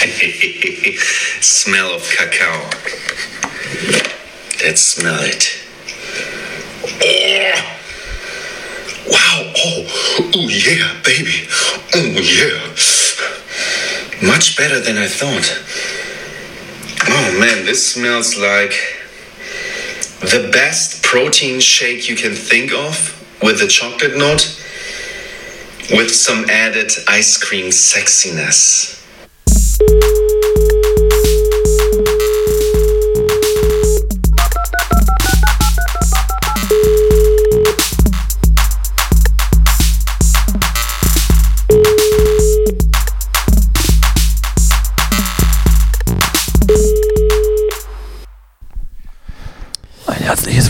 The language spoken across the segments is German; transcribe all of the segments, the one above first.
smell of cacao. Let's smell it. Oh. Wow. Oh. Oh yeah, baby. Oh yeah. Much better than I thought. Oh man, this smells like the best protein shake you can think of with a chocolate note with some added ice cream sexiness.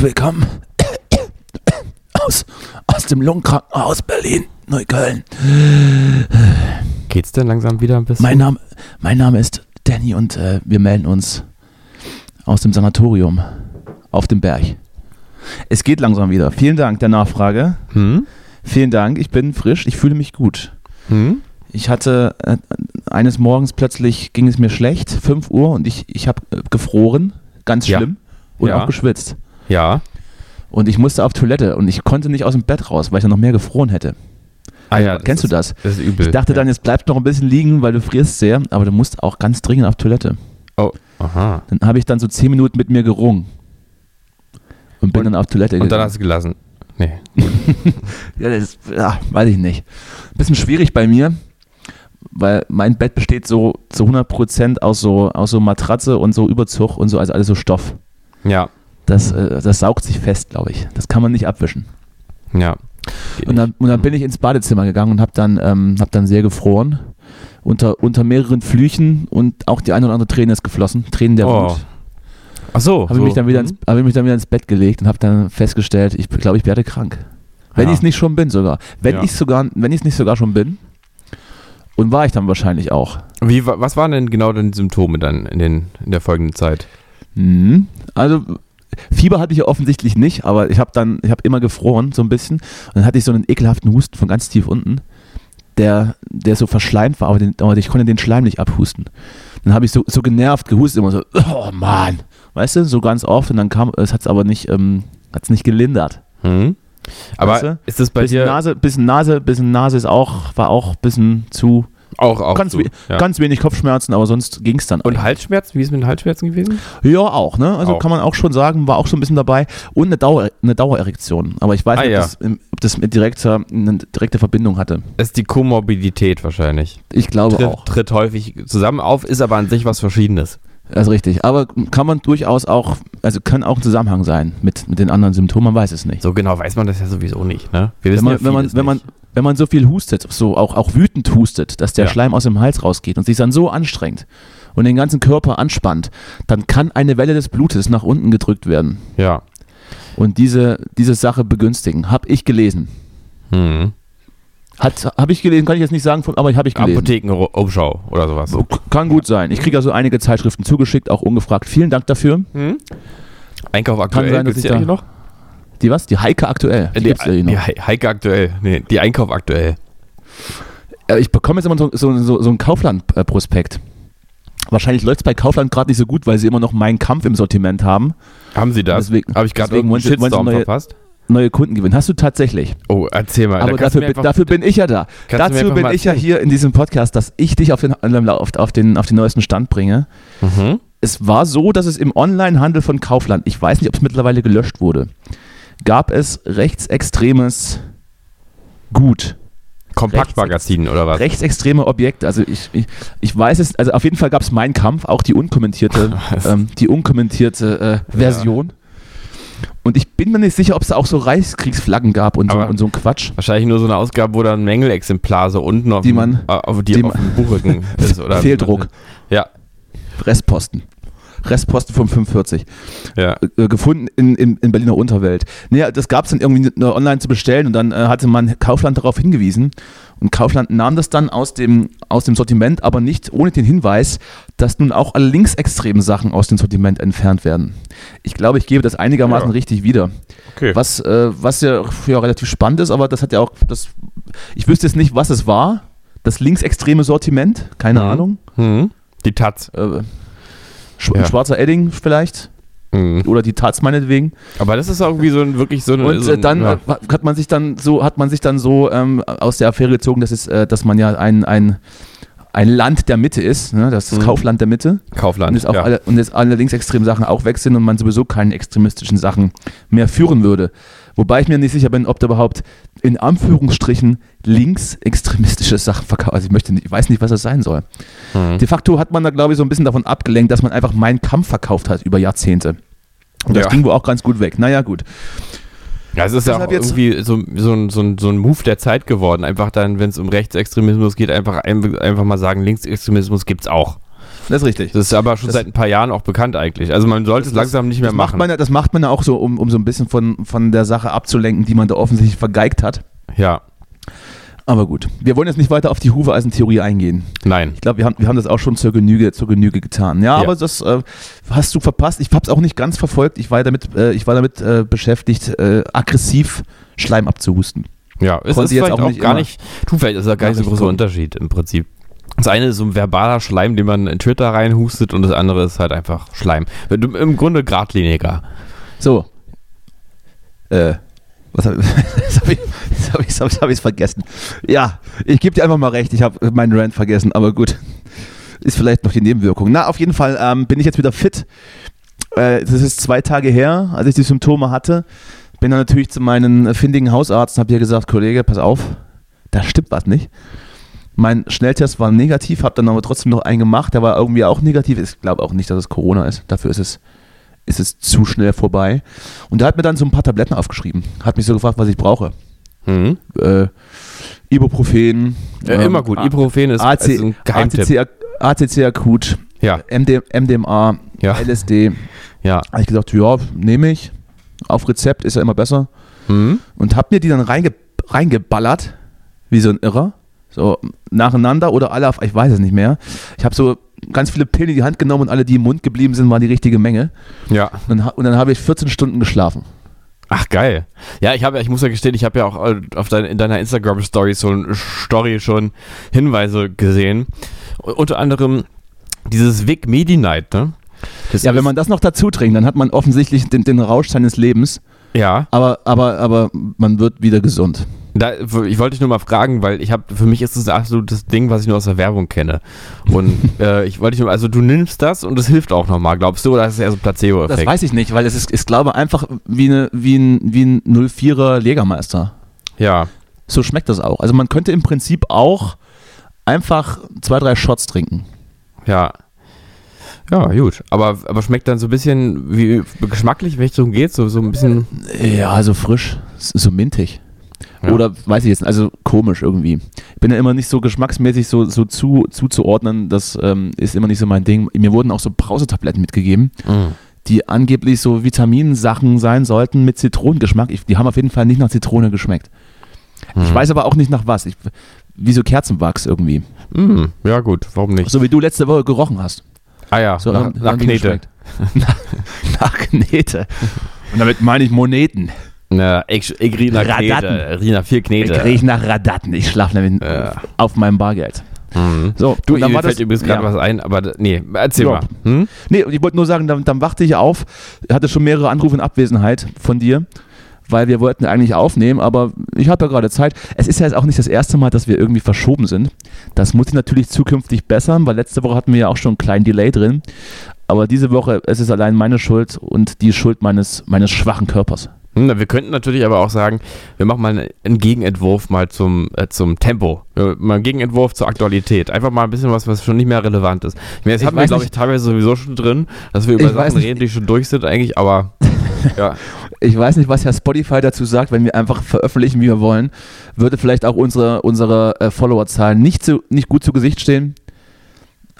Willkommen aus, aus dem Lungenkrankenhaus Berlin, Neukölln. Geht's denn langsam wieder ein bisschen? Mein Name, mein Name ist Danny und äh, wir melden uns aus dem Sanatorium auf dem Berg. Es geht langsam wieder. Vielen Dank der Nachfrage. hm? Vielen Dank, ich bin frisch, ich fühle mich gut. Hm? Ich hatte äh, eines Morgens plötzlich ging es mir schlecht, 5 Uhr und ich, ich habe äh, gefroren, ganz Ja. schlimm und Ja. auch geschwitzt. Ja. Und ich musste auf Toilette und ich konnte nicht aus dem Bett raus, weil ich dann noch mehr gefroren hätte. Ah ja. Kennst du ist, das? Das ist übel. Ich dachte ja. dann, jetzt bleibst noch ein bisschen liegen, weil du frierst sehr, aber du musst auch ganz dringend auf Toilette. Oh, aha. Dann habe ich dann so 10 Minuten mit mir gerungen. Und bin Und- dann auf Toilette Und dann gegangen. hast du gelassen. Nee. Ja, das ist, ja, weiß ich nicht. Bisschen schwierig bei mir, weil mein Bett besteht so zu 100% aus so, aus so Matratze und so Überzug und so, also alles so Stoff. Ja. Das, äh, das saugt sich fest, glaube ich. Das kann man nicht abwischen. Ja. Und dann, und dann bin ich ins Badezimmer gegangen und habe dann, ähm, hab dann sehr gefroren. Unter, unter mehreren Flüchen und auch die eine oder andere Träne ist geflossen. Tränen der Oh. Wut. Ach so. Habe so. ich, mich dann wieder ins- Hm? hab ich mich dann wieder ins Bett gelegt und habe dann festgestellt, ich glaube, ich werde krank. Wenn Ja. ich es nicht schon bin sogar. Wenn Ja. ich sogar, wenn ich es nicht sogar schon bin. Und war ich dann wahrscheinlich auch. Wie, wa- was waren denn genau deine Symptome dann in, den, in der folgenden Zeit? Mhm. Also Fieber hatte ich ja offensichtlich nicht, aber ich habe dann, ich habe immer gefroren so ein bisschen und dann hatte ich so einen ekelhaften Husten von ganz tief unten, der, der so verschleimt war, aber, den, aber ich konnte den Schleim nicht abhusten. Dann habe ich so, so genervt gehustet, immer so, oh Mann, weißt du, so ganz oft und dann kam, es hat es aber nicht, ähm, hat es nicht gelindert. Hm? Aber Weißt du? ist das bei bisschen dir Nase, bisschen Nase, bisschen Nase ist auch, war auch ein bisschen zu, auch, auch ganz, so? we Ja. ganz wenig Kopfschmerzen, aber sonst ging es dann. Und Halsschmerzen? Wie ist es mit den Halsschmerzen gewesen? Ja, auch, ne? Also Auch. kann man auch schon sagen, war auch schon ein bisschen dabei. Und eine, Dauer, eine Dauererektion. Aber ich weiß Ah, nicht, ja. ob, das, ob das mit direkter, eine direkte Verbindung hatte. Das ist die Komorbidität wahrscheinlich. Ich glaube Tritt, auch. tritt häufig zusammen auf, ist aber an sich was Verschiedenes. Das ist richtig. Aber kann man durchaus auch, also kann auch ein Zusammenhang sein mit, mit den anderen Symptomen, man weiß es nicht. So genau weiß man das ja sowieso nicht, ne? Wir wenn wissen man, ja wenn, man, wenn, man, nicht. Wenn man so viel hustet, so auch, auch wütend hustet, dass der Ja. Schleim aus dem Hals rausgeht und sich dann so anstrengt und den ganzen Körper anspannt, dann kann eine Welle des Blutes nach unten gedrückt werden Ja. und diese, diese Sache begünstigen. Hab ich gelesen. Hm. Hat, habe ich gelesen, kann ich jetzt nicht sagen, aber habe ich gelesen. Apothekenumschau oder sowas. Kann gut sein. Ich kriege also einige Zeitschriften zugeschickt, auch ungefragt. Vielen Dank dafür. Hm? Einkauf aktuell, sein, dass ich da- noch? Die was? Die Heike aktuell. Die die, gibt's ja die Heike aktuell. Nee, die Einkauf aktuell. Ich bekomme jetzt immer so, so, so, so einen Kaufland-Prospekt. Wahrscheinlich läuft es bei Kaufland gerade nicht so gut, weil sie immer noch meinen Kampf im Sortiment haben. Haben Sie das? Deswegen- Habe ich gerade irgendeinen Shitstorm neue- verpasst? Neue Kunden gewinnen. Hast du tatsächlich. Oh, erzähl mal. Aber dafür, bin- dafür bin ich ja da. Dazu bin ich ja hier in diesem Podcast, dass ich dich auf den, auf, auf den, auf den neuesten Stand bringe. Mhm. Es war so, dass es im Onlinehandel von Kaufland, ich weiß nicht, ob es mittlerweile gelöscht wurde, gab es rechtsextremes Gut. Kompaktmagazin oder was? rechtsextreme Objekte. Also ich, ich, ich weiß es, also auf jeden Fall gab es meinen Kampf, auch die unkommentierte, ähm, die unkommentierte äh, Version. Und ich bin mir nicht sicher, ob es da auch so Reichskriegsflaggen gab und so, und so ein Quatsch. Wahrscheinlich nur so eine Ausgabe, wo dann ein Mängelexemplar so unten auf, Die dem, man- äh, auf, die auf dem Buchrücken ist. Oder Fehldruck. Ja, Restposten. Restposten vom 45. ja. Äh, gefunden in, in, in Berliner Unterwelt. Naja, das gab es dann irgendwie nur online zu bestellen und dann äh, hatte man Kaufland darauf hingewiesen. Und Kaufland nahm das dann aus dem, aus dem Sortiment, aber nicht ohne den Hinweis, dass nun auch alle linksextremen Sachen aus dem Sortiment entfernt werden. Ich glaube, ich gebe das einigermaßen Ja. richtig wieder. Okay. Was, äh, was ja, ja relativ spannend ist, aber das hat ja auch, das, ich wüsste jetzt nicht, was es war. Das linksextreme Sortiment, keine Mhm. Ahnung. Hm. Die Taz. Äh, Sch Ja. Schwarzer Edding vielleicht. Mhm. Oder die Taz meinetwegen. Aber das ist auch irgendwie so ein, wirklich so eine. Und so äh, ein, dann ja. äh, hat man sich dann so, hat man sich dann so ähm, aus der Affäre gezogen, dass, es, äh, dass man ja ein, ein, ein Land der Mitte ist, ne? das ist Mhm. Kaufland der Mitte. Kaufland. Und jetzt, auch ja. alle, und jetzt alle linksextremen Sachen auch weg sind und man sowieso keine extremistischen Sachen mehr führen würde. Wobei ich mir nicht sicher bin, ob da überhaupt in Anführungsstrichen linksextremistische Sachen verkauft. Also ich möchte nicht, ich weiß nicht, was das sein soll. Mhm. De facto hat man da, glaube ich, so ein bisschen davon abgelenkt, dass man einfach meinen Kampf verkauft hat über Jahrzehnte. Und das Ja. ging wohl auch ganz gut weg. Naja, gut. Ja, es ist ja auch irgendwie so, so, ein, so, ein, so ein Move der Zeit geworden. Einfach dann, wenn es um Rechtsextremismus geht, einfach, ein- einfach mal sagen, Linksextremismus gibt's auch. Das ist richtig. Das ist aber schon Das- seit ein paar Jahren auch bekannt eigentlich. Also man sollte es langsam nicht mehr das macht machen. man das macht man ja auch so, um, um so ein bisschen von, von der Sache abzulenken, die man da offensichtlich vergeigt hat. ja, Aber gut, wir wollen jetzt nicht weiter auf die Hufeisentheorie eingehen. nein. Ich glaube, wir haben, wir haben das auch schon zur Genüge, zur Genüge getan. Ja, Ja. aber das äh, hast du verpasst. Ich habe es auch nicht ganz verfolgt. Ich war damit, äh, ich war damit äh, beschäftigt, äh, aggressiv Schleim abzuhusten. Ja, es Konnte ist jetzt auch auch, gar immer nicht, du, vielleicht ist da gar nicht so ein großer. Unterschied im Prinzip. Das eine ist so ein verbaler Schleim, den man in Twitter reinhustet und das andere ist halt einfach Schleim. Im Grunde geradliniger. So. Äh, was hab, ich das hab ich, hab ich's vergessen. Ja, ich gebe dir einfach mal recht. Ich habe meinen Rant vergessen, aber gut. Ist vielleicht noch die Nebenwirkung. Na, auf jeden Fall ähm, bin ich jetzt wieder fit. Äh, das ist zwei Tage her, als ich die Symptome hatte. Bin dann natürlich zu meinen findigen Hausarzt und habe dir gesagt, Kollege, pass auf, da stimmt was nicht. Mein Schnelltest war negativ, habe dann aber trotzdem noch einen gemacht, der war irgendwie auch negativ. Ich glaube auch nicht, dass es Corona ist. Dafür ist es, ist es zu schnell vorbei. Und der hat mir dann so ein paar Tabletten aufgeschrieben. Hat mich so gefragt, was ich brauche. Mhm. Äh, Ibuprofen. Ja, ähm, immer gut. Ibuprofen ist AC, also ein Geheimtipp. ACC, ACC akut, Ja, MD, MDMA, ja, LSD. ja. Habe ich gesagt, ja, nehme ich. Auf Rezept ist ja immer besser. Mhm. Und habe mir die dann reinge, reingeballert, wie so ein Irrer. So nacheinander oder alle auf, ich weiß es nicht mehr. Ich habe so ganz viele Pillen in die Hand genommen und alle, die im Mund geblieben sind, waren die richtige Menge. Ja. Und dann, und dann habe ich 14 Stunden geschlafen. Ach geil. Ja, ich habe ja, ich muss ja gestehen, ich habe ja auch äh, auf dein, in deiner Instagram Story so ein Story schon Hinweise gesehen. U- unter anderem dieses Vic Medi Night, ne? Das Ja, wenn man das noch dazu trinkt, dann hat man offensichtlich den, den Rausch seines Lebens, ja, aber, aber, aber man wird wieder gesund. Da, ich wollte dich nur mal fragen, weil ich habe, für mich ist das ein absolutes Ding, was ich nur aus der Werbung kenne. Und äh, ich wollte dich nur, also du nimmst das und es hilft auch nochmal, glaubst du, oder ist es eher so Das Placebo-Effekt? weiß ich nicht, weil es ist, ich glaube, einfach wie, eine, wie ein, wie ein 04er Jägermeister. Ja, So schmeckt das auch. Also man könnte im Prinzip auch einfach zwei, drei Shots trinken. ja. Ja, gut. Aber, aber schmeckt dann so ein bisschen, wie geschmacklich, welche Richtung geht, so, so ein bisschen. Ja, so frisch, so mintig. Ja. Oder weiß ich jetzt, also komisch irgendwie. Ich bin ja immer nicht so geschmacksmäßig so, so zu, zuzuordnen, das ähm, ist immer nicht so mein Ding. Mir wurden auch so Brausetabletten mitgegeben, Mm. die angeblich so Vitaminsachen sein sollten mit Zitronengeschmack. Ich, die haben auf jeden Fall nicht nach Zitrone geschmeckt. Ich Mhm. weiß aber auch nicht nach was. Ich, wie so Kerzenwachs irgendwie. Mm, ja, gut, warum nicht? So wie du letzte Woche gerochen hast. Ah ja, So nach, nach Knete. nach, nach Knete. Und damit meine ich Moneten. Na, ich, ich riech nach Knete. Radatten. Ich riech nach viel Knete. Ich rieche nach Radatten. Ich schlafe nämlich Ja. auf meinem Bargeld. Mhm. So, Du, dann mir war fällt das- übrigens gerade ja. was ein, aber nee, erzähl Ja. mal. Hm? Nee, ich wollte nur sagen, dann, dann wachte ich auf, hatte schon mehrere Anrufe in Abwesenheit von dir, weil wir wollten eigentlich aufnehmen, aber ich habe ja gerade Zeit. Es ist ja jetzt auch nicht das erste Mal, dass wir irgendwie verschoben sind. Das muss ich natürlich zukünftig bessern, weil letzte Woche hatten wir ja auch schon einen kleinen Delay drin. Aber diese Woche, es ist allein meine Schuld und die Schuld meines, meines schwachen Körpers. Hm, wir könnten natürlich aber auch sagen, wir machen mal einen Gegenentwurf mal zum, äh, zum Tempo. Mal einen Gegenentwurf zur Aktualität. Einfach mal ein bisschen was, was schon nicht mehr relevant ist. Ich meine, das haben wir, glaube ich, teilweise sowieso schon drin, dass wir über Ich Sachen reden, die schon durch sind eigentlich, aber ja. Ich weiß nicht, was Herr Spotify dazu sagt, wenn wir einfach veröffentlichen, wie wir wollen. Würde vielleicht auch unsere, unsere äh, Followerzahlen nicht, zu, nicht gut zu Gesicht stehen.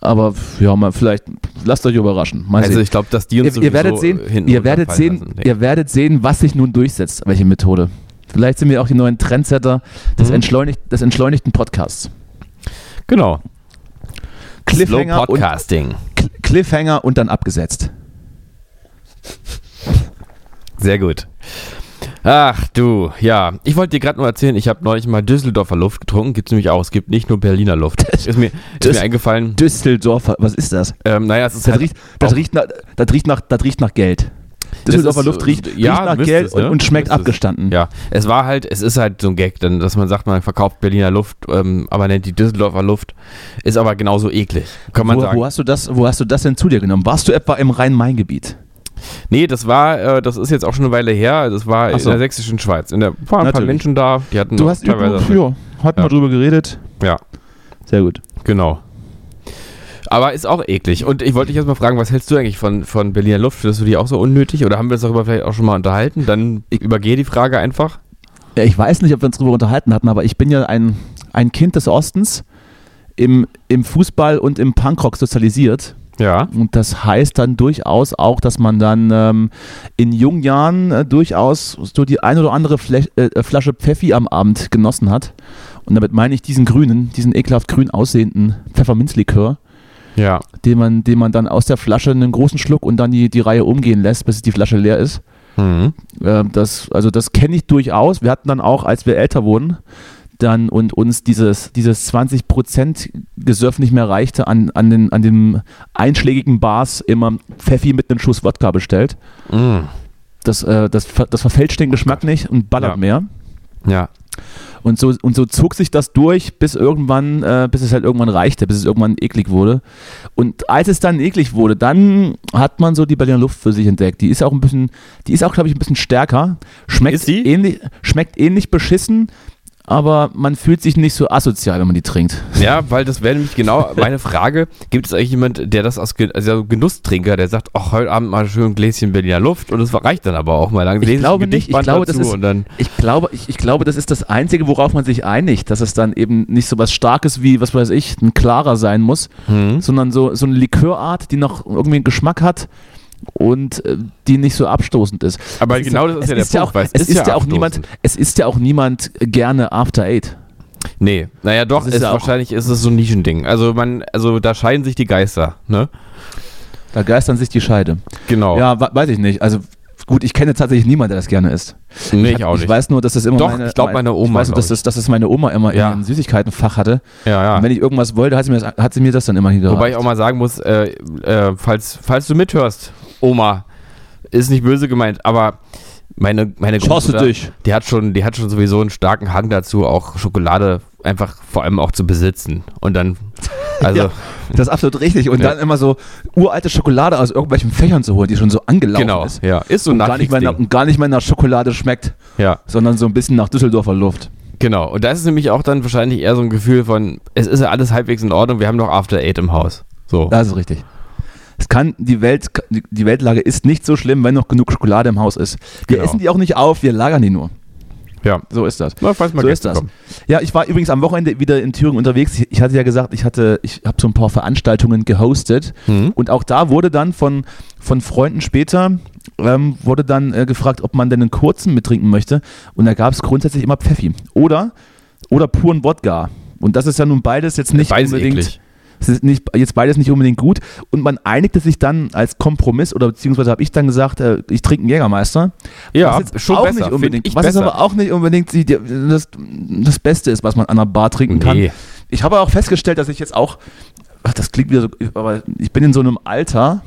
Aber ja, mal vielleicht, lasst euch überraschen. Mal Also sehen. ich glaube, dass die uns ihr, ihr werdet sehen, hinten ihr werdet sehen, lassen. Ihr werdet sehen, was sich nun durchsetzt, welche Methode. Vielleicht sind wir auch die neuen Trendsetter des, Mhm. entschleunigt, des entschleunigten Podcasts. Genau. Slow Cliffhanger und, Podcasting. Cl- Cliffhanger und dann abgesetzt. Sehr gut. Ach du, ja. Ich wollte dir gerade nur erzählen, ich habe neulich mal Düsseldorfer Luft getrunken. Gibt es nämlich auch. Es gibt nicht nur Berliner Luft. Ist mir, ist mir eingefallen. Düsseldorfer, was ist das? Ähm, naja, es ist Das halt riecht, das, riecht nach, das, riecht nach, das riecht nach Geld. Düsseldorfer Luft riecht, äh, ja, riecht nach Geld es, ne? und, und schmeckt abgestanden. Ja, es war halt, es ist halt so ein Gag, denn, dass man sagt, man verkauft Berliner Luft, ähm, aber nennt die Düsseldorfer Luft, ist aber genauso eklig, kann man wo, sagen. wo, hast du das, wo hast du das denn zu dir genommen? Warst du etwa im Rhein-Main-Gebiet? Nee, das war, äh, das ist jetzt auch schon eine Weile her, das war so. in der sächsischen Schweiz. In der, waren ein paar. Menschen da, die hatten Du hast teilweise. ja, hatten Ja. wir drüber geredet. Ja. Sehr gut. Genau. Aber ist auch eklig. Und ich wollte dich jetzt mal fragen, was hältst du eigentlich von, von Berliner Luft? Findest du die auch so unnötig? Oder haben wir uns darüber vielleicht auch schon mal unterhalten? Dann übergehe die Frage einfach. Ja, ich weiß nicht, ob wir uns darüber unterhalten hatten, aber ich bin ja ein, ein Kind des Ostens, im, im Fußball und im Punkrock sozialisiert. Ja. Und das heißt dann durchaus auch, dass man dann ähm, in jungen Jahren äh, durchaus so die ein oder andere Fle äh, Flasche Pfeffi am Abend genossen hat. Und damit meine ich diesen grünen, diesen ekelhaft grün aussehenden Pfefferminzlikör, Ja. den man, den man dann aus der Flasche einen großen Schluck und dann die, die Reihe umgehen lässt, bis die Flasche leer ist. Mhm. Ähm, das, also das kenne ich durchaus. Wir hatten dann auch, als wir älter wurden, dann und uns dieses, dieses 20% Gesöff nicht mehr reichte, an, an, den, an den einschlägigen Bars immer Pfeffi mit einem Schuss Wodka bestellt. Mhm. Das, äh, das, das verfälscht den Geschmack nicht und ballert Ja. mehr. Ja. Und so, und so zog sich das durch, bis irgendwann, äh, bis es halt irgendwann reichte, bis es irgendwann eklig wurde. Und als es dann eklig wurde, dann hat man so die Berliner Luft für sich entdeckt. Die ist auch ein bisschen, die ist auch, glaube ich, ein bisschen stärker. Schmeckt ähnlich, schmeckt ähnlich beschissen, aber man fühlt sich nicht so asozial, wenn man die trinkt. Ja, weil das wäre nämlich genau meine Frage. Gibt es eigentlich jemand, der das aus Ge also Genusstrinker, der sagt, ach, heute Abend mal schön ein Gläschen Berliner Luft und das reicht dann aber auch mal. Dann Ich glaube nicht. Ich glaube, das ist- Ich glaube, ich, ich glaube, das ist das Einzige, worauf man sich einigt, dass es dann eben nicht so was Starkes wie, was weiß ich, ein klarer sein muss, Mhm. sondern so, so eine Likörart, die noch irgendwie einen Geschmack hat und äh, die nicht so abstoßend ist. Aber Es genau das ist ja der Punkt, auch, weil es ist ist ja ja auch niemand, es ist ja auch niemand gerne After Eight. Nee, naja doch, ist ist ja auch- wahrscheinlich ist es so ein Nischending. Also man, also da scheiden sich die Geister, ne? Da geistern sich die Scheide. Genau. Ja, weiß ich nicht. Also gut, ich kenne tatsächlich niemanden, der das gerne isst. nee, ich, ich hab- auch ich nicht. weiß nur, dass das immer Doch, meine, ich glaub, meine Oma, Ich weiß, nur, dass das, dass das meine Oma immer Ja. in Süßigkeitenfach hatte. ja, ja. Und wenn ich irgendwas wollte, hat sie mir das, hat sie mir das dann immer hingereicht. Wobei ich auch mal sagen muss, äh, äh, falls, falls du mithörst, Oma, ist nicht böse gemeint, aber meine, meine Großmutter, durch. die hat schon, die hat schon sowieso einen starken Hang dazu, auch Schokolade einfach vor allem auch zu besitzen. Und dann, also, Ja. Das ist absolut richtig. Und Ja. dann immer so uralte Schokolade aus irgendwelchen Fächern zu holen, die schon so angelaufen genau, ist. ja, ist so Und gar, nicht mehr nach, und gar nicht mehr nach Schokolade schmeckt, Ja, sondern so ein bisschen nach Düsseldorfer Luft. genau. Und da ist es nämlich auch dann wahrscheinlich eher so ein Gefühl von, es ist ja alles halbwegs in Ordnung, wir haben doch After Eight im Haus. So. Das ist richtig. Es kann, die, Welt, die- Weltlage ist nicht so schlimm, wenn noch genug Schokolade im Haus ist. Wir Genau. essen die auch nicht auf, wir lagern die nur. Ja. So ist das. Na, falls mal So ist das. kommen. Ja, ich war übrigens am Wochenende wieder in Thüringen unterwegs. Ich- Ich hatte ja gesagt, ich hatte, ich habe so ein paar Veranstaltungen gehostet. Mhm. Und auch da wurde dann von, von Freunden später, ähm, wurde dann äh, gefragt, ob man denn einen kurzen mittrinken möchte. Und da gab es grundsätzlich immer Pfeffi. Oder, oder puren Wodka. Und das ist ja nun beides jetzt nicht Beides unbedingt. eklig. Es ist nicht, jetzt beides nicht unbedingt gut. Und man einigte sich dann als Kompromiss, oder beziehungsweise habe ich dann gesagt, äh, ich trinke einen Jägermeister. Ja, was jetzt schon auch besser, nicht unbedingt. ich was besser. jetzt aber auch nicht unbedingt die, das, das Beste ist, was man an einer Bar trinken kann. Nee. Ich habe auch festgestellt, dass ich jetzt auch, ach, das klingt wieder so, aber ich bin in so einem Alter,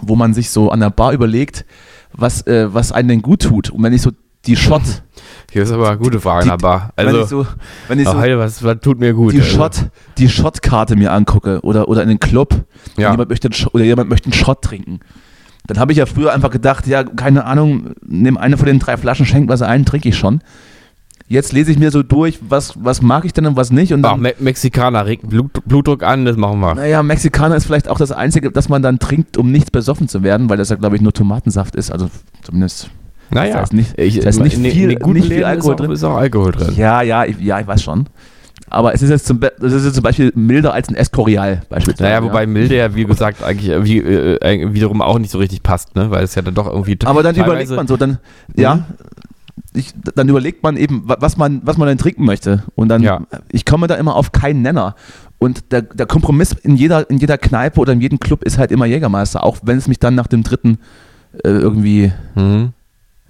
wo man sich so an der Bar überlegt, was, äh, was einem denn gut tut. Und wenn ich so die Shot, Hier ist aber eine gute Frage, Die- aber wenn ich also, so, wenn ich oh, so Heil, was, was tut mir gut? die also. Shot, die Shotkarte mir angucke oder, oder in den Club Ja. jemand möchte oder jemand möchte einen Shot trinken. Dann habe ich ja früher einfach gedacht, ja, keine Ahnung, nimm eine von den drei Flaschen, schenk was ein, trinke ich schon. Jetzt lese ich mir so durch, was, was mag ich denn und was nicht. Und Ach, dann, Me Mexikaner regt Blut, Blutdruck an, das machen wir. naja, Mexikaner ist vielleicht auch das Einzige, das man dann trinkt, um nichts besoffen zu werden, weil das ja, glaube ich, nur Tomatensaft ist. Also zumindest. Naja, da ist nicht- ich, da ist nicht in, viel- guten nicht viel Alkohol ist auch, drin. Ist auch Alkohol drin. Ja, ja, ich, ja, ich weiß schon. Aber es ist jetzt zum, es ist jetzt zum Beispiel milder als ein Escorial beispielsweise. Naja, wobei milde ja, wie gesagt, eigentlich äh, wie, äh, äh, wiederum auch nicht so richtig passt, ne? Weil es ja dann doch irgendwie. Aber dann überlegt man so, dann, ja, ich, dann überlegt man eben, wa- was man, was man denn trinken möchte. Und dann, Ja. ich komme da immer auf keinen Nenner. Und der, der Kompromiss in jeder, in jeder Kneipe oder in jedem Club ist halt immer Jägermeister, auch wenn es mich dann nach dem dritten äh, irgendwie Mhm.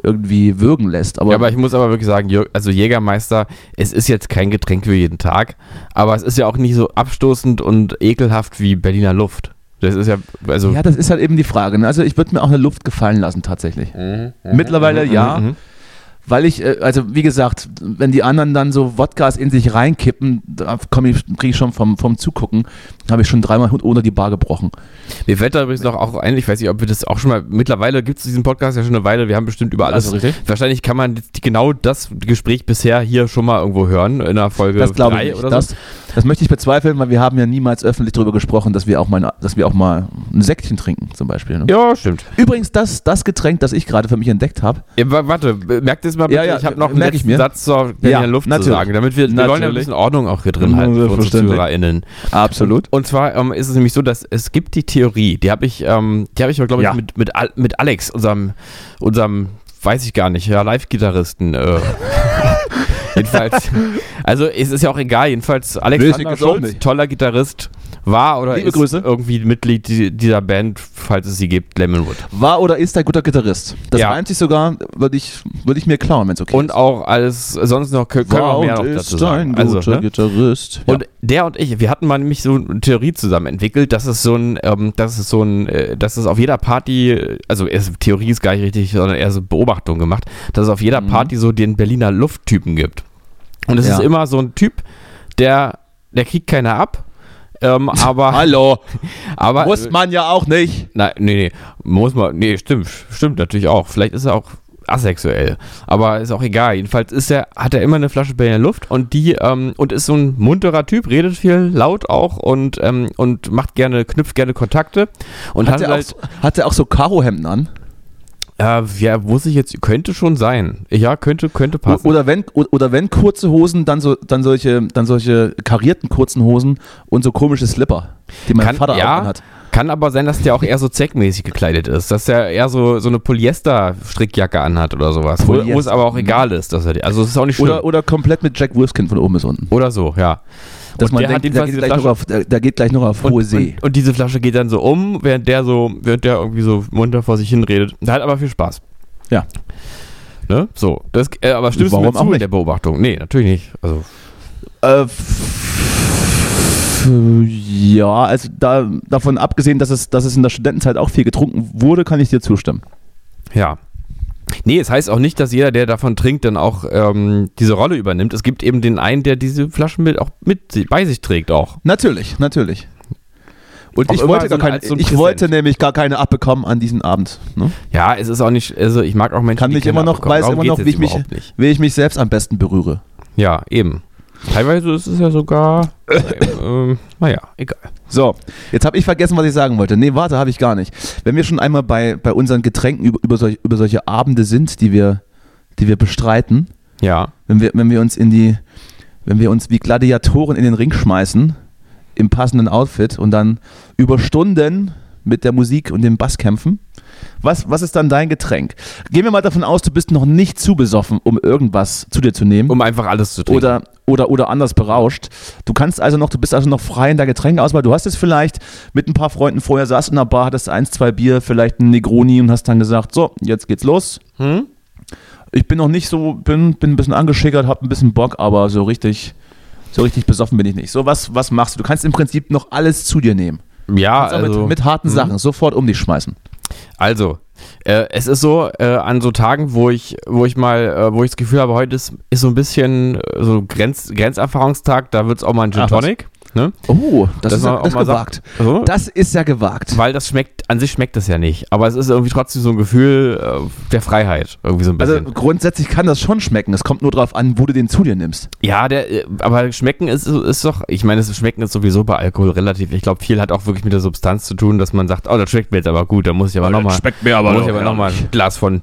Irgendwie würgen lässt. Aber, ja, aber ich muss aber wirklich sagen, also Jägermeister, es ist jetzt kein Getränk für jeden Tag, aber es ist ja auch nicht so abstoßend und ekelhaft wie Berliner Luft. Das ist ja, also. ja, das ist halt eben die Frage. Ne? Also ich würde mir auch eine Luft gefallen lassen tatsächlich. Mhm, Mittlerweile ja. mhm. Weil ich, äh, also wie gesagt, wenn die anderen dann so Wodkas in sich reinkippen, da komme ich, kriege ich schon vom, vom Zugucken, habe ich schon dreimal ohne die Bar gebrochen. Mir fällt da übrigens noch auch ein, ich weiß nicht, ob wir das auch schon mal, mittlerweile gibt es diesen Podcast ja schon eine Weile, wir haben bestimmt über alles. Also? Wahrscheinlich kann man genau das Gespräch bisher hier schon mal irgendwo hören, in der Folge Das glaube ich 3 nicht. oder Das, so. das möchte ich bezweifeln, weil wir haben ja niemals öffentlich darüber gesprochen, dass wir auch mal, dass wir auch mal ein Säckchen trinken zum Beispiel. Ne? Ja, stimmt. Übrigens, das, das Getränk, das ich gerade für mich entdeckt habe, Ja, wa- warte, merkt es mal bitte, Ja, ja, ich habe noch einen ich mir. Satz zur Ja, Luft natürlich. zu sagen, damit wir, wir wollen ja ein Natürlich. bisschen Ordnung auch hier drin Ja, halten für unsere. ZuhörerInnen. absolut. Und zwar ähm, ist es nämlich so, dass es gibt die Theorie, die habe ich, ähm, die habe ich, glaube ich, Ja. mit, mit, mit Alex, unserem, unserem, weiß ich gar nicht, ja, Live-Gitarristen. Äh, jedenfalls, also es ist ja auch egal, jedenfalls Alexander nicht. toller Gitarrist, war oder Liebe ist Grüße. irgendwie Mitglied die- dieser Band, falls es sie gibt, Lemonwood. War oder ist ein guter Gitarrist. Das Ja. reimt sich sogar, würde ich, würde ich mir klauen, wenn es okay Und ist. auch alles, sonst noch, können wir auch mehr noch dazu sagen. Also, ne? Gitarrist. Und der und ich, wir hatten mal nämlich so eine Theorie zusammen entwickelt, dass es so ein, ähm, dass es so ein, äh, dass es auf jeder Party, also erst, Theorie ist gar nicht richtig, sondern eher so Beobachtung gemacht, dass es auf jeder Mhm. Party so den Berliner Lufttypen gibt. Und es Ja. ist immer so ein Typ, der, der kriegt keiner ab, ähm, aber, Hallo, aber muss man ja auch nicht. Nein, nee, nee, muss man, nee, stimmt, stimmt natürlich auch. Vielleicht ist er auch asexuell, aber ist auch egal. Jedenfalls ist er, hat er immer eine Flasche Berliner Luft und die, ähm, und ist so ein munterer Typ, redet viel, laut auch und, ähm, und macht gerne, knüpft gerne Kontakte und Hat hat, er, auch, halt, so- hat er auch so Karohemden an? Äh, ja, muss ich jetzt, könnte schon sein. Ja, könnte, könnte passen. Oder wenn, oder wenn kurze Hosen, dann, so, dann, solche, dann solche karierten kurzen Hosen und so komische Slipper, die mein Kann- Vater ja. auch hat. Kann aber sein, dass der auch eher so zweckmäßig gekleidet ist, dass er eher so, so eine Polyester-Strickjacke anhat oder sowas, wo, wo es aber auch egal ist, dass er die, also es ist auch nicht schlimm. Oder, oder komplett mit Jack Wolfskin von oben bis unten. Oder so, ja. Dass Und man denkt, jedenfalls geht, gleich noch Flasche- auf, der, der geht gleich noch auf und, hohe See. Und, und diese Flasche geht dann so um, während der so, während der irgendwie so munter vor sich hin redet. Der hat aber viel Spaß. Ja. Ne? So. Das, äh, aber stimmst Warum du mir zu auch mit der Beobachtung? Nee, natürlich nicht. Also, Äh, ja, also da, davon abgesehen, dass es, dass es in der Studentenzeit auch viel getrunken wurde, kann ich dir zustimmen. ja. Nee, es heißt auch nicht, dass jeder, der davon trinkt, dann auch ähm, diese Rolle übernimmt. Es gibt eben den einen, der diese Flaschen mit, auch mit bei sich trägt auch. Natürlich, natürlich. Und Auch ich wollte, so gar ein- keine, als so ich wollte nämlich gar keine abbekommen an diesem Abend. Ne? Ja, es ist auch nicht, also ich mag auch Menschen, Kann die mich keine immer noch, weiß immer noch, wie ich, mich, nicht. wie ich mich selbst am besten berühre. Ja, eben. Teilweise ist es ja sogar, ähm, naja, egal. So, jetzt habe ich vergessen, was ich sagen wollte. Nee, warte, habe ich gar nicht. Wenn wir schon einmal bei, bei unseren Getränken über, über, solch, über solche Abende sind, die wir, die wir bestreiten, Ja, wenn wir, wenn wir uns in die, wenn wir uns wie Gladiatoren in den Ring schmeißen, im passenden Outfit und dann über Stunden mit der Musik und dem Bass kämpfen, was, was ist dann dein Getränk? Gehen wir mal davon aus, du bist noch nicht zu besoffen, um irgendwas zu dir zu nehmen. um einfach alles zu trinken. oder, oder, oder anders berauscht. Du kannst also noch, du bist also noch frei in der Getränkeauswahl. Du hast es vielleicht mit ein paar Freunden vorher, saßt in der Bar, hattest eins, zwei Bier, vielleicht ein Negroni und hast dann gesagt, so, jetzt geht's los. Hm? Ich bin noch nicht so, bin, bin ein bisschen angeschickert, hab ein bisschen Bock, aber so richtig, so richtig besoffen bin ich nicht. So, was, was machst du? Du kannst im Prinzip noch alles zu dir nehmen. Ja, also, mit, mit harten hm. Sachen sofort um dich schmeißen. Also, äh, es ist so, äh, an so Tagen, wo ich, wo ich mal, äh, wo ich das Gefühl habe, heute ist, ist so ein bisschen äh, so Grenz, Grenzerfahrungstag, da wird es auch mal ein Gin Ach, was? Tonic. Ne? Oh, das, Dass ist ja das gewagt. So? Das ist ja gewagt. Weil das schmeckt, an sich schmeckt das ja nicht, aber es ist irgendwie trotzdem so ein Gefühl äh, der Freiheit, irgendwie so ein Also bisschen. grundsätzlich kann das schon schmecken. Es kommt nur darauf an, wo du den zu dir nimmst. ja, der, äh, aber schmecken ist, ist doch, ich meine, das Schmecken ist sowieso bei Alkohol relativ, ich glaube, viel hat auch wirklich mit der Substanz zu tun, dass man sagt, oh, das schmeckt mir jetzt aber gut, da muss ich aber nochmal. schmeckt mir muss ich aber nochmal ein Glas von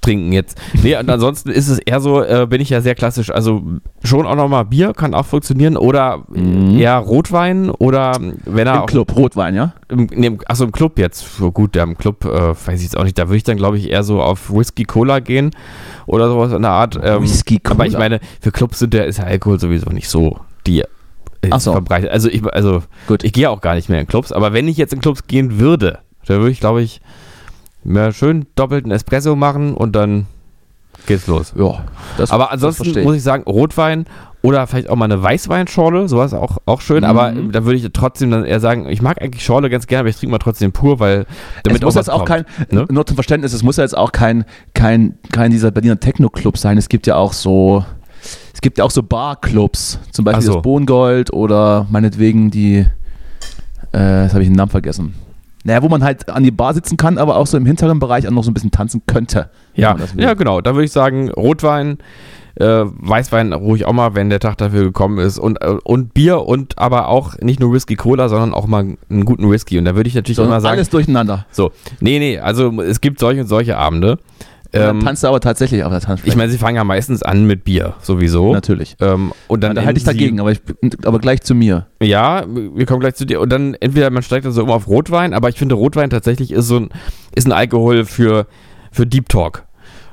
trinken jetzt. Nee, und ansonsten ist es eher so, äh, bin ich ja sehr klassisch. Also schon auch nochmal Bier kann auch funktionieren oder Mhm. eher Rotwein oder wenn er Im auch Club, Rotwein, ja? im, nee, im- achso, im Club jetzt. So gut, der im Club, äh, weiß ich jetzt auch nicht. Da würde ich dann, glaube ich, eher so auf Whisky Cola gehen oder sowas in der Art. Ähm, Whisky Cola. Aber ich meine, für Clubs sind der, ist der Alkohol sowieso nicht so die äh, so. verbreitet. Also ich, also Gut. ich gehe auch gar nicht mehr in Clubs, aber wenn ich jetzt in Clubs gehen würde, dann würde ich, glaube ich, mir schön doppelten Espresso machen und dann geht's los. Ja, das Aber das ansonsten verstehe muss ich sagen, Rotwein oder vielleicht auch mal eine Weißweinschorle, sowas auch, auch schön, aber Mhm. da würde ich trotzdem dann eher sagen, ich mag eigentlich Schorle ganz gerne, aber ich trinke mal trotzdem pur, weil damit es muss jetzt auch kommt, kein, ne? nur zum Verständnis, es muss ja jetzt auch kein, kein, kein dieser Berliner Techno-Club sein. Es gibt ja auch so, es gibt ja auch so Bar-Clubs, zum Beispiel so. das Bohngold oder meinetwegen die, äh, jetzt habe ich den Namen vergessen. Naja, wo man halt an die Bar sitzen kann, aber auch so im hinteren Bereich auch noch so ein bisschen tanzen könnte. Ja, ja, genau. Da würde ich sagen, Rotwein, äh, Weißwein ruhig auch mal, wenn der Tag dafür gekommen ist. Und, äh, und Bier und aber auch nicht nur Whisky Cola, sondern auch mal einen guten Whisky. Und da würde ich natürlich So, immer sagen, alles durcheinander. so, nee, nee, also es gibt solche und solche Abende. Dann Ähm, tanzt aber tatsächlich auf der Tanzfläche. ich meine, sie fangen ja meistens an mit Bier, sowieso. natürlich. Ähm, und dann da halte ich dagegen, aber, ich, aber gleich zu mir. Ja, wir kommen gleich zu dir. Und dann entweder man steigt dann so immer auf Rotwein, aber ich finde Rotwein tatsächlich ist so ein, ist ein Alkohol für, für Deep Talk.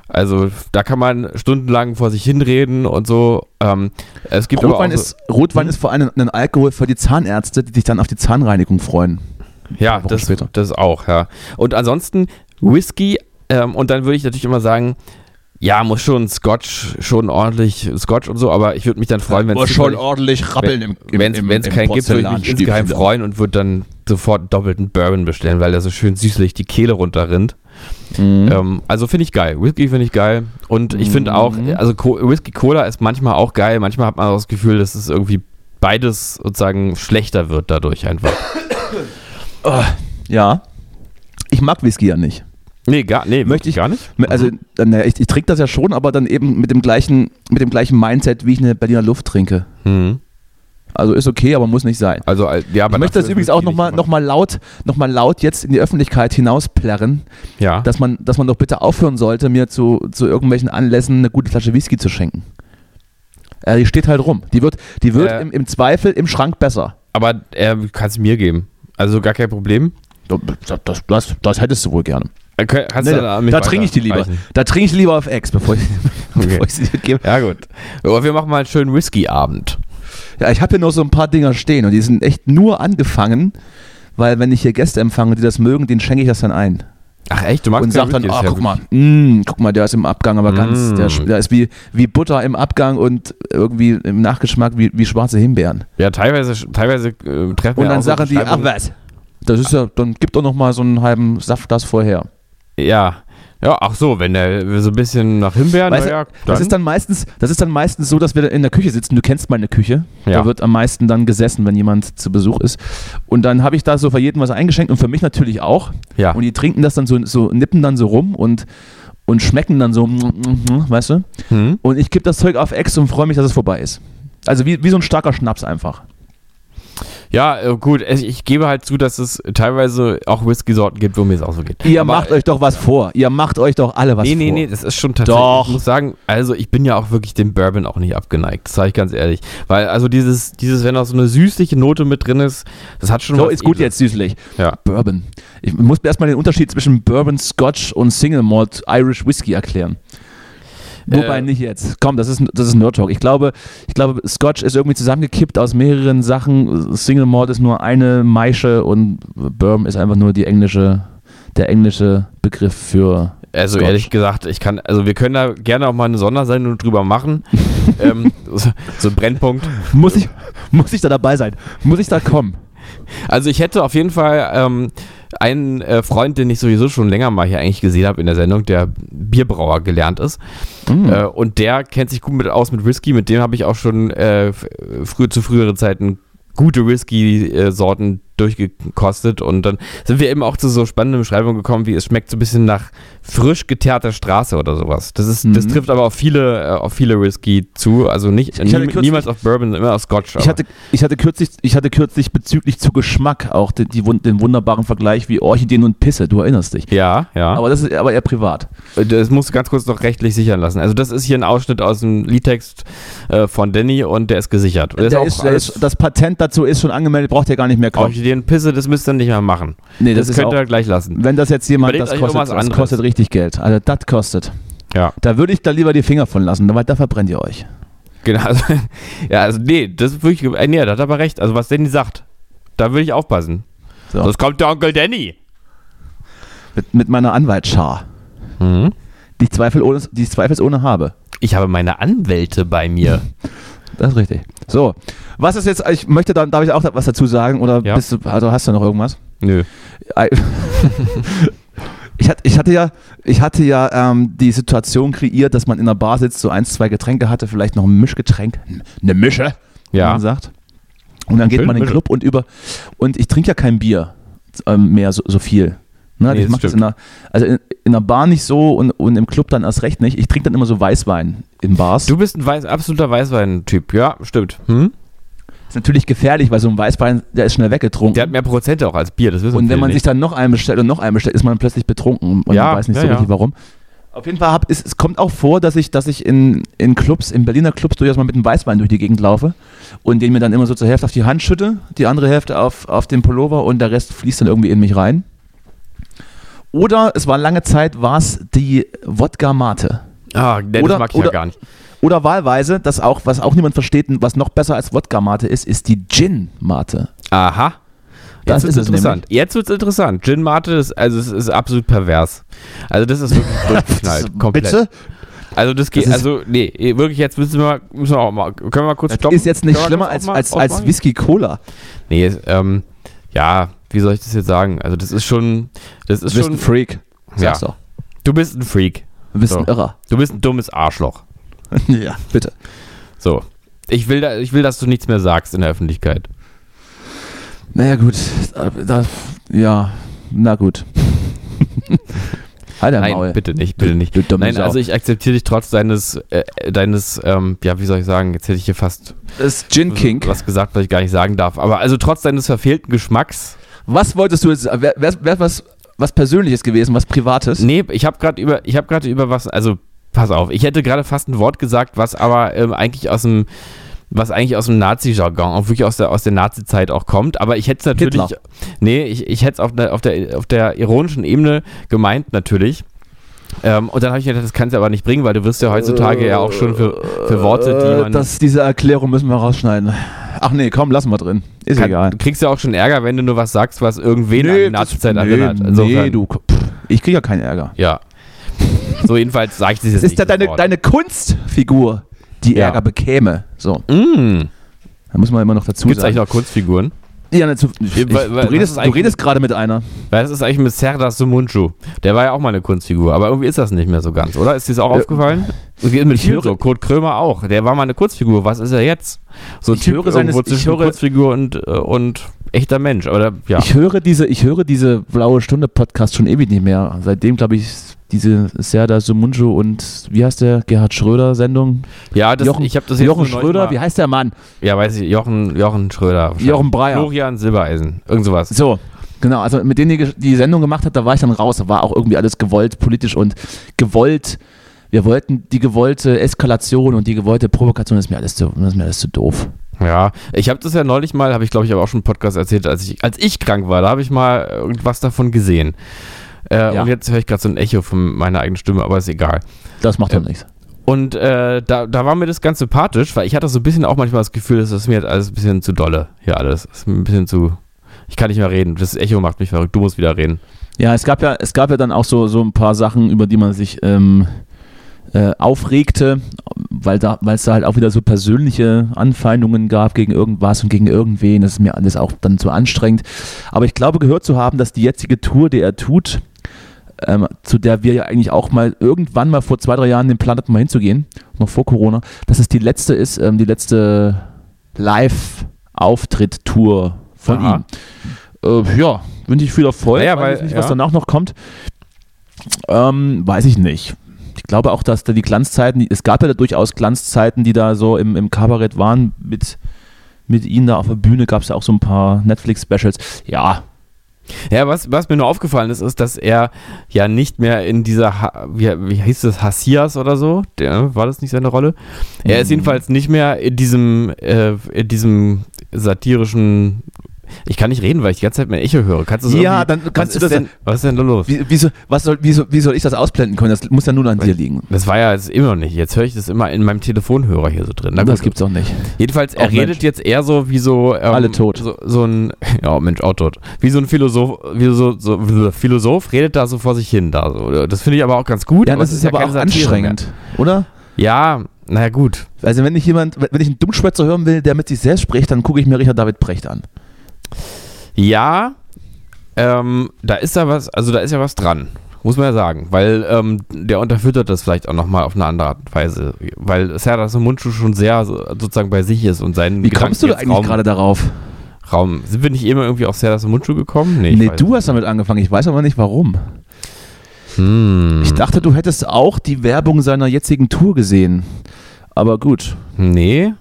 Also da kann man stundenlang vor sich hinreden und so. Ähm, es gibt Rotwein, so, ist, Rotwein ist vor allem ein Alkohol für die Zahnärzte, die sich dann auf die Zahnreinigung freuen. ja, das, später. das auch, ja. Und ansonsten Whisky ähm, und dann würde ich natürlich immer sagen, ja, muss schon Scotch, schon ordentlich Scotch und so, aber ich würde mich dann freuen, wenn es schon ordentlich rappeln im, im, Wenn es keinen gibt, würde ich mich insgeheim freuen und würde dann sofort doppelten Bourbon bestellen, weil der so schön süßlich die Kehle runterrinnt. Mhm. Ähm, also finde ich geil. Whisky finde ich geil. Und ich finde auch, Mhm. also Co Whisky Cola ist manchmal auch geil. Manchmal hat man auch das Gefühl, dass es irgendwie beides sozusagen schlechter wird dadurch einfach. Ja. Ich mag Whisky ja nicht. Nee, gar, nee, Möchte ich- gar nicht. Also, dann, naja, ich, ich trinke das ja schon, aber dann eben mit dem gleichen, mit dem gleichen Mindset, wie ich eine Berliner Luft trinke. Mhm. Also ist okay, aber muss nicht sein. Also, äh, ja, Ich möchte das übrigens auch nochmal noch mal laut, noch mal laut jetzt in die Öffentlichkeit hinausplärren. Ja. dass man, dass man doch bitte aufhören sollte, mir zu, zu irgendwelchen Anlässen eine gute Flasche Whisky zu schenken. Äh, die steht halt rum. Die wird, die wird Äh. im, im Zweifel im Schrank besser. aber äh, kannst du mir geben. Also gar kein Problem. Das, das, das, das hättest du wohl gerne. Kannst Nee, mich da trinke ich die lieber. Da trinke ich lieber auf Ex, bevor ich, Okay. bevor ich sie dir gebe. Ja, gut. Aber wir machen mal einen schönen Whisky-Abend. Ja, ich habe hier noch so ein paar Dinger stehen und die sind echt nur angefangen, weil wenn ich hier Gäste empfange, die das mögen, denen schenke ich das dann ein. Ach echt, du magst und sag dann, ah, ja guck mal, mm, guck mal, der ist im Abgang, aber ganz, Mm. der, sch- der ist wie, wie Butter im Abgang und irgendwie im Nachgeschmack wie, wie schwarze Himbeeren. Ja, teilweise, teilweise äh, treffen Und dann sagen die, ach was, das ist ja, dann gib doch noch mal so einen halben Saft das vorher. Ja. Ja, ach so, wenn der so ein bisschen nach Himbeeren, Weißt ja, Das ist dann meistens, das ist dann meistens so, dass wir in der Küche sitzen. Du kennst meine Küche. Ja. Da wird am meisten dann gesessen, wenn jemand zu Besuch ist. Und dann habe ich da so für jeden was eingeschenkt und für mich natürlich auch. ja. Und die trinken das dann so, so nippen dann so rum und, und schmecken dann so, weißt du? Hm? Und ich gebe das Zeug auf Ex und freue mich, dass es vorbei ist. Also wie, wie so ein starker Schnaps einfach. Ja, äh, gut, ich gebe halt zu, dass es teilweise auch Whisky-Sorten gibt, wo mir es auch so geht. Ihr Aber, macht euch doch was vor. Ihr macht euch doch alle was Nee, vor. nee, nee, das ist schon tatsächlich. Doch. Ich muss sagen, also ich bin ja auch wirklich dem Bourbon auch nicht abgeneigt. Das sage ich ganz ehrlich. Weil, also dieses, dieses, wenn auch so eine süßliche Note mit drin ist, das hat schon So, ist gut Edles. jetzt süßlich. Ja. Bourbon. Ich muss mir erstmal den Unterschied zwischen Bourbon, Scotch und Single Malt Irish Whisky erklären. Wobei Äh, nicht jetzt. Komm, das ist, das ist Nerd Talk. Ich glaube, ich glaube, Scotch ist irgendwie zusammengekippt aus mehreren Sachen. Single Malt ist nur eine Maische und Bourbon ist einfach nur die englische, der englische Begriff für. Also Scotch. ehrlich gesagt, ich kann, also wir können da gerne auch mal eine Sondersendung drüber machen. ähm, so, ein Brennpunkt. Muss ich, muss ich da dabei sein? Muss ich da kommen? Also ich hätte auf jeden Fall ähm, einen äh, Freund, den ich sowieso schon länger mal hier eigentlich gesehen habe in der Sendung, der Bierbrauer gelernt ist. Mm. Äh, und der kennt sich gut mit aus mit Whisky. Mit dem habe ich auch schon äh, früher zu früheren Zeiten gute Whisky-Sorten durchgekostet und dann sind wir eben auch zu so spannenden Beschreibungen gekommen, wie es schmeckt so ein bisschen nach frisch geteerter Straße oder sowas. Das ist, das Mhm. trifft aber auf viele, äh, auf viele Whisky zu, also nicht nie, kürzlich- niemals auf Bourbon, immer auf Scotch. Ich hatte, ich, hatte kürzlich, ich hatte kürzlich bezüglich zu Geschmack auch die, die, den wunderbaren Vergleich wie Orchideen und Pisse. Du erinnerst dich. ja, ja. Aber das ist aber eher privat. Das musst du ganz kurz noch rechtlich sichern lassen. Also das ist hier ein Ausschnitt aus dem Liedtext äh, von Danny und der ist gesichert. Der Der ist, ist, das Patent dazu ist schon angemeldet, braucht ihr gar nicht mehr kaufen. Orchideen Pisse, das müsst ihr nicht mehr machen. Nee, Das, ist könnt auch, ihr gleich lassen. Wenn das jetzt jemand, Überlegt das kostet, das kostet richtig Geld. Also das kostet. Ja, Da würde ich da lieber die Finger von lassen, weil da verbrennt ihr euch. genau. Also, ja, also nee, das ist wirklich, äh, nee, da hat aber recht. Also was Danny sagt, da würde ich aufpassen. So. Sonst kommt der Onkel Danny. Mit, mit meiner Anwaltsschar. Mhm. die ich, zweifelsohne, die ich zweifelsohne habe. Ich habe meine Anwälte bei mir. Das ist richtig. So, was ist jetzt, ich möchte dann, darf ich auch was dazu sagen oder Ja. bist du, also hast du noch irgendwas? Nö. Ich hatte, ich hatte ja, ich hatte ja ähm, die Situation kreiert, dass man in der Bar sitzt, so ein, zwei Getränke hatte, vielleicht noch ein Mischgetränk, eine Mische, wie Ja. man sagt. Und dann geht man in den. Club und über, und ich trinke ja kein Bier ähm, mehr so, so viel. Ne, Nee, ich das mach das in der, also in, in der Bar nicht so und, und im Club dann erst recht nicht. Ich trinke dann immer so Weißwein in Bars. Du bist ein weiß, absoluter Weißwein-Typ. Ja, stimmt. Hm? ist natürlich gefährlich, weil so ein Weißwein, der ist schnell weggetrunken. Der hat mehr Prozente auch als Bier, das wissen Und wenn man sich nicht. dann noch einen bestellt und noch einen bestellt, ist man plötzlich betrunken. Und Ja, man weiß nicht ja, so ja. richtig warum. Auf jeden Fall hab, es, es kommt auch vor, dass ich, dass ich in, in Clubs, in Berliner Clubs durchaus mal mit einem Weißwein durch die Gegend laufe und den mir dann immer so zur Hälfte auf die Hand schütte, die andere Hälfte auf, auf den Pullover und der Rest fließt dann irgendwie in mich rein. Oder es war lange Zeit, war es die Wodka Mate. Ah, nee, Oder- das mag ich oder- ja gar nicht. Oder wahlweise, das auch, was auch niemand versteht, was noch besser als Wodka Mate ist, ist die Gin Mate. Aha. Das Jetzt ist es interessant. Jetzt wird's interessant. Gin Mate ist, also es ist absolut pervers. Also das ist wirklich durchgeknallt. komplett. Bitte? Also das geht, Das also nee, wirklich jetzt müssen wir, müssen wir auch mal, können wir mal kurz Das stoppen? ist jetzt nicht schlimmer als, als, als? Whisky Cola. Nee, es, ähm, ja, wie soll ich das jetzt sagen? Also das ist schon, das ist Du bist schon, ein Freak. Sag's Ja. doch. du bist ein Freak. Du bist So. ein Irrer. Du bist ein dummes Arschloch. ja, bitte. So. Ich will, da, ich will, dass du nichts mehr sagst in der Öffentlichkeit. Naja, gut. Da, ja, na gut. halt Nein, Maul. bitte nicht, bitte nicht. Du dumme Nein, also ich akzeptiere dich trotz deines, äh, deines, ähm, ja, wie soll ich sagen, jetzt hätte ich hier fast das Gin King. was gesagt, was ich gar nicht sagen darf. Aber also trotz deines verfehlten Geschmacks. Was wolltest du jetzt? Wäre wär, wär was, was Persönliches gewesen, was Privates? Nee, ich habe gerade über, ich habe gerade über was, also pass auf, ich hätte gerade fast ein Wort gesagt, was aber ähm, eigentlich aus dem, was eigentlich aus dem Nazi-Jargon, auch wirklich aus der, aus der Nazi-Zeit auch kommt. Aber ich hätte es natürlich, Hitler. nee, ich, ich hätte es auf der, auf, der, auf der ironischen Ebene gemeint natürlich. Ähm, und dann habe ich mir gedacht, das kannst du aber nicht bringen, weil du wirst ja heutzutage ja auch schon für, für Worte, die Äh, man. das, diese Erklärung müssen wir rausschneiden. Ach nee, komm, lassen wir drin. Ist kann, egal. Du kriegst ja auch schon Ärger, wenn du nur was sagst, was irgendwen an die das- Nazi-Zeit nee, erinnert. Nee, Insofern, du. pff, Ich kriege ja keinen Ärger. Ja. So, jedenfalls sage ich das jetzt ist nicht. ja deine, sofort. deine Kunstfigur, die Ja. Ärger bekäme. So, Mm. da muss man immer noch dazu Gibt es eigentlich sagen. noch Kunstfiguren? Ja, ne, zu, ich, Weil- weil- du redest, du redest gerade mit einer. Weil das ist eigentlich mit Serdar Sumuncu. Der war ja auch mal eine Kunstfigur, aber irgendwie ist das nicht mehr so ganz, oder? Ist dir das auch Äh, aufgefallen? Mit ich höre- so. Kurt Krömer auch. Der war mal eine Kunstfigur. Was ist er jetzt? So ein Ich Typ höre seines- irgendwo ich zwischen höre- Kunstfigur und, äh, und echter Mensch. Oder ja. Ich höre diese, ich höre diese blaue Stunde Podcast schon ewig nicht mehr. Seitdem glaube ich diese Serda Sumunju und wie heißt der Gerhard Schröder Sendung? ja, das, Jochen- ich habe das jetzt Jochen Schröder, wie heißt der Mann? Ja, weiß ich. Jochen, Jochen Schröder. Jochen Breyer. Florian Silbereisen. Irgend sowas. So, genau. Also mit denen die, die Sendung gemacht hat, da war ich dann raus. Da war auch irgendwie alles gewollt, politisch und gewollt. Wir wollten die gewollte Eskalation und die gewollte Provokation. Das ist mir alles zu, das ist mir alles zu doof. Ja, ich habe das ja neulich mal, habe ich glaube ich aber auch schon im Podcast erzählt, als ich, als ich krank war, da habe ich mal irgendwas davon gesehen. Äh, Ja. Und jetzt höre ich gerade so ein Echo von meiner eigenen Stimme, aber ist egal. Das macht Ja. doch nichts. Und äh, da, da war mir das ganz sympathisch, weil ich hatte so ein bisschen auch manchmal das Gefühl, das ist mir jetzt alles ein bisschen zu dolle. Hier alles. Das ist mir ein bisschen zu. Ich kann nicht mehr reden. Das Echo macht mich verrückt. Du musst wieder reden. Ja, es gab ja, es gab ja dann auch so, so ein paar Sachen, über die man sich ähm, äh, aufregte, weil da, weil es da halt auch wieder so persönliche Anfeindungen gab gegen irgendwas und gegen irgendwen. Das ist mir alles auch dann zu anstrengend. Aber ich glaube, gehört zu haben, dass die jetzige Tour, die er tut, ähm, zu der wir ja eigentlich auch mal irgendwann mal vor zwei, drei Jahren den Plan hatten, mal hinzugehen, noch vor Corona, dass es die letzte ist, ähm, die letzte Live-Auftritt-Tour von Aha. ihm. Äh, ja, wünsche ich viel Erfolg. Naja, weil- ich nicht, was ja. danach noch kommt. Ähm, weiß ich nicht. Ich glaube auch, dass da die Glanzzeiten, es gab ja durchaus Glanzzeiten, die da so im, im Kabarett waren, mit, mit ihnen da auf der Bühne gab es ja auch so ein paar Netflix-Specials. Ja, Ja, was, was mir nur aufgefallen ist, ist, dass er ja nicht mehr in dieser, ha wie, wie hieß das, Hassias oder so, der, war das nicht seine Rolle? Er ist Mhm. jedenfalls nicht mehr in diesem, äh, in diesem satirischen Ich kann nicht reden, weil ich die ganze Zeit mein Echo höre. Kannst du so Ja, dann kannst was du ist das- Denn, was ist denn da los? Wie, wieso, was soll, wieso, wie soll ich das ausblenden können? Das muss ja nur an dir liegen. Das war ja jetzt immer noch nicht. Jetzt höre ich das immer in meinem Telefonhörer hier so drin. Na das gibt's auch nicht. Jedenfalls, er Auch redet Mensch. jetzt eher so wie so. Ähm, Alle tot. So, so ein. Ja, Mensch, auch tot. Wie so ein Philosoph. Wie so, so, Philosoph redet da so vor sich hin. Da, so. Das finde ich aber auch ganz gut. Ja, das es ist aber keine auch Satire anstrengend, oder? Mehr. Ja, naja, gut. Also wenn ich jemand, wenn ich einen Dummschwätzer hören will, der mit sich selbst spricht, dann gucke ich mir Richard David Brecht an. Ja, ähm, da ist ja was, also da ist ja was dran. Muss man ja sagen, weil ähm, der unterfüttert das vielleicht auch nochmal auf eine andere Art und Weise. Weil Serdar Mundschuh schon sehr so, sozusagen bei sich ist und seinen Wie kommst du da Gedanken eigentlich gerade darauf? Raum. Sind wir nicht immer irgendwie auf Serdar Mundschuh gekommen? Nee, weiß du nicht. hast damit angefangen, ich weiß aber nicht warum. Hm. Ich dachte, du hättest auch die Werbung seiner jetzigen Tour gesehen. Aber gut. Nee.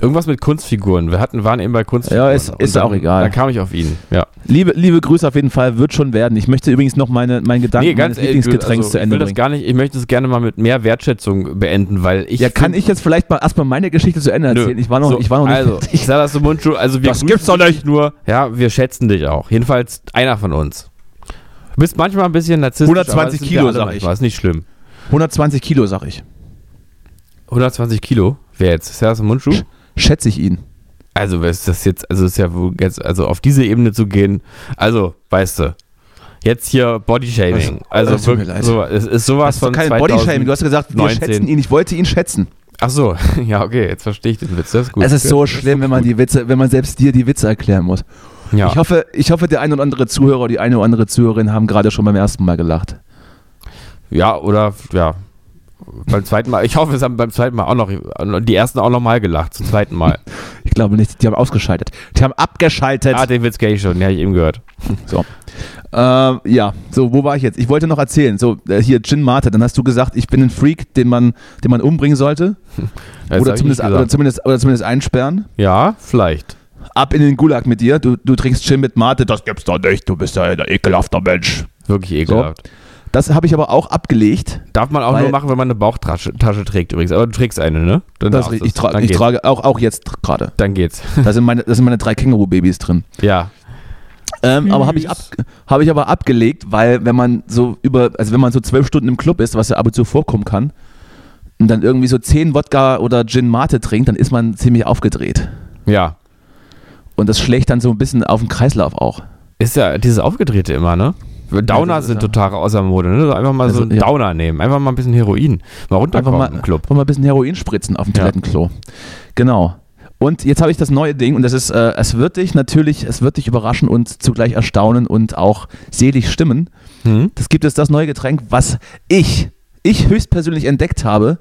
Irgendwas mit Kunstfiguren. Wir hatten, waren eben bei Kunstfiguren. Ja, ist- ist dann, auch egal. Dann kam ich auf ihn, ja. Liebe, liebe Grüße auf jeden Fall, wird schon werden. Ich möchte übrigens noch meine, meinen Gedanken meines ehrlich, Lieblingsgetränks also, zu Ende ich will das gar nicht, ich möchte es gerne mal mit mehr Wertschätzung beenden, weil ich ja, kann ich jetzt vielleicht mal erstmal meine Geschichte zu Ende Nö. erzählen? Ich war noch, So, ich war noch nicht also, fertig. Serdar Mundschuh, also wir Das gibt's doch nicht. nur. Ja, wir schätzen dich auch. Jedenfalls einer von uns. Du bist manchmal ein bisschen narzisstisch. 120 aber das sind wir Kilo, sag ich. manchmal, Ist nicht schlimm. 120 Kilo, sag ich. 120 Kilo. Wer jetzt? Serdar Mundschuh? Schätze ich ihn. Also, was ist das jetzt, also ist ja wohl jetzt, also auf diese Ebene zu gehen, also, weißt du, jetzt hier Bodyshaming. Also, Also, wirklich, so, es ist sowas ist von kein 2000 Bodyshaming. Du hast gesagt, wir 19. schätzen ihn. Ich wollte ihn schätzen. Ach so, ja, okay, jetzt verstehe ich den Witz. Das ist gut. es ist so schlimm, wenn man die Witze, wenn man selbst dir die Witze erklären muss. Ja. Ich hoffe, ich hoffe, der ein oder andere Zuhörer, die eine oder andere Zuhörerin haben gerade schon beim ersten Mal gelacht. Ja, oder ja. Beim zweiten Mal, ich hoffe, es haben beim zweiten Mal auch noch, die ersten auch noch mal gelacht, zum zweiten Mal. Ich glaube nicht, die haben ausgeschaltet. Die haben abgeschaltet. ah, den Witz kenne ich schon, den habe ich eben gehört. So. Ähm, ja, so, wo war ich jetzt? Ich wollte noch erzählen. So, äh, hier, Gin Mate, dann hast du gesagt, ich bin ein Freak, den man, den man umbringen sollte. Oder zumindest, oder, zumindest, oder zumindest einsperren. Ja, vielleicht. Ab in den Gulag mit dir. Du, du trinkst Gin mit Mate. Das gibt's doch nicht. Du bist ja ein ekelhafter Mensch. Wirklich ekelhaft. Das habe ich aber auch abgelegt. Darf man auch Weil- nur machen, wenn man eine Bauchtasche Tasche trägt übrigens. Aber du trägst eine, ne? Dann, Das, ich, tra dann, ich trage auch, auch jetzt gerade. dann geht's. Da sind meine, da sind meine drei Känguru-Babys drin. Ja. Ähm, aber habe ich, ab, hab ich aber abgelegt, weil wenn man so über, also wenn man so zwölf Stunden im Club ist, was ja ab und zu vorkommen kann, und dann irgendwie so zehn Wodka oder Gin Mate trinkt, dann ist man ziemlich aufgedreht. Ja. Und das schlägt dann so ein bisschen auf den Kreislauf auch. Ist ja dieses Aufgedrehte immer, ne? Downer sind ja- total außer Mode, ne? So Einfach mal so Also, einen ja. Downer nehmen. Einfach mal ein bisschen Heroin. Mal Einfach runterkommen mal, im Club. einfach mal ein bisschen Heroin spritzen auf dem. Toilettenklo. Genau. Und jetzt habe ich das neue Ding und das ist, äh, es wird dich natürlich, es wird dich überraschen und zugleich erstaunen und auch selig stimmen. Hm? Das gibt es das neue Getränk, was ich, ich höchstpersönlich entdeckt habe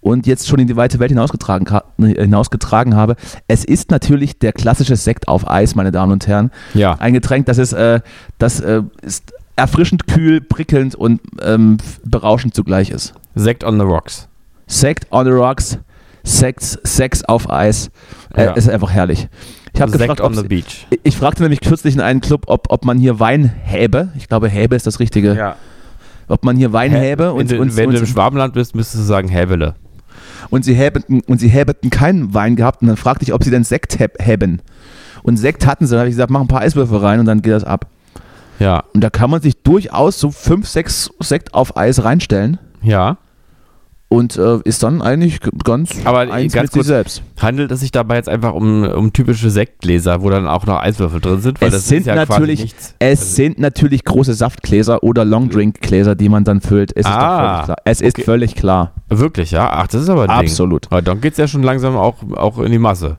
und jetzt schon in die weite Welt hinausgetragen, ka- hinausgetragen habe. Es ist natürlich der klassische Sekt auf Eis, meine Damen und Herren. Ja. Ein Getränk, das ist, äh, das äh, ist erfrischend kühl, prickelnd und ähm, berauschend zugleich ist. Sekt on the rocks. Sekt on the rocks, Sex, Sex auf Eis. Äh, Ja. Ist einfach herrlich. Ich habe Sekt gefragt, on the beach. ich fragte nämlich kürzlich in einem Club, ob, ob man hier Wein häbe. Ich glaube, häbe ist das Richtige. Ja. Ob man hier Wein häbe und, wenn du, und, wenn und, du im Schwabenland bist, müsstest du sagen Häbele. Und sie häbeten und sie häbeten keinen Wein gehabt und dann fragte ich, ob sie denn Sekt häb- häben. Und Sekt hatten sie, dann habe ich gesagt, mach ein paar Eiswürfel rein und dann geht das ab. Ja. Und da kann man sich durchaus so fünf, sechs Sekt auf Eis reinstellen Ja. Und äh, ist dann eigentlich ganz Aber eins ganz mit sich kurz, selbst. Handelt es sich dabei jetzt einfach um, um typische Sektgläser, wo dann auch noch Eiswürfel drin sind? Weil Es das sind ist ja natürlich- nichts. Es Also- sind natürlich große Saftgläser oder Longdrink-Gläser, die man dann füllt. Es ist Ah, doch völlig klar. Es ist okay. völlig klar. Wirklich, ja? Ach, das ist aber ein Ding. Absolut. Aber dann geht es ja schon langsam auch, auch in die Masse.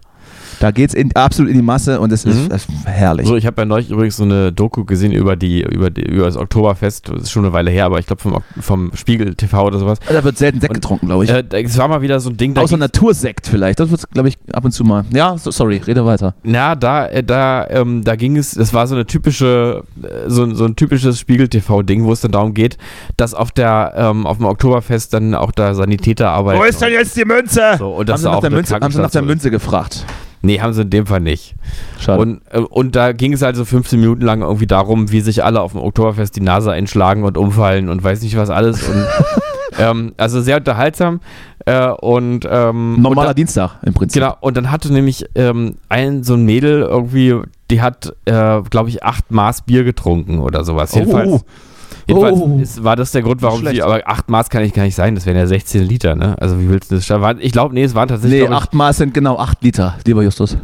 Da geht es absolut in die Masse und es ist, Mhm. es ist herrlich. So, ich habe ja neulich übrigens so eine Doku gesehen über die, über die, über das Oktoberfest. Das ist schon eine Weile her, aber ich glaube vom, vom Spiegel TV oder sowas. da wird selten Sekt Und- getrunken, glaube ich. Äh, es war mal wieder so ein Ding, da Außer Natursekt vielleicht. Das wird, glaube ich, ab und zu mal. Ja, so, sorry, rede weiter. Na, da, äh, da, ähm, da ging es, das war so eine typische, äh, so, ein- so ein typisches Spiegel-TV-Ding, wo es dann darum geht, dass auf der, ähm, auf dem Oktoberfest dann auch da Sanitäter arbeiten. jetzt die Münze? So, und haben, das sie da nach der Münze, haben sie nach der Münze gefragt. Nee, haben sie in dem Fall nicht. Schade. Und, äh, und da ging es also 15 Minuten lang irgendwie darum, wie sich alle auf dem Oktoberfest die Nase einschlagen und umfallen und weiß nicht was alles. Und, ähm, also sehr unterhaltsam. Äh, und, ähm, Normaler und Dienstag im Prinzip. Genau, und dann hatte nämlich ähm, ein so ein Mädel irgendwie, die hat, äh, glaube ich, acht Maß Bier getrunken oder sowas. Jedenfalls, Oh. jedenfalls Oh. ist, war das der Grund, warum Schlecht. sie, aber acht Maß kann ich gar nicht sein, das wären ja 16 Liter, ne? Also wie willst du das schaffen? Ich glaube, nee, es waren tatsächlich, Nee, glaub ich, acht Maß sind genau acht Liter, lieber Justus.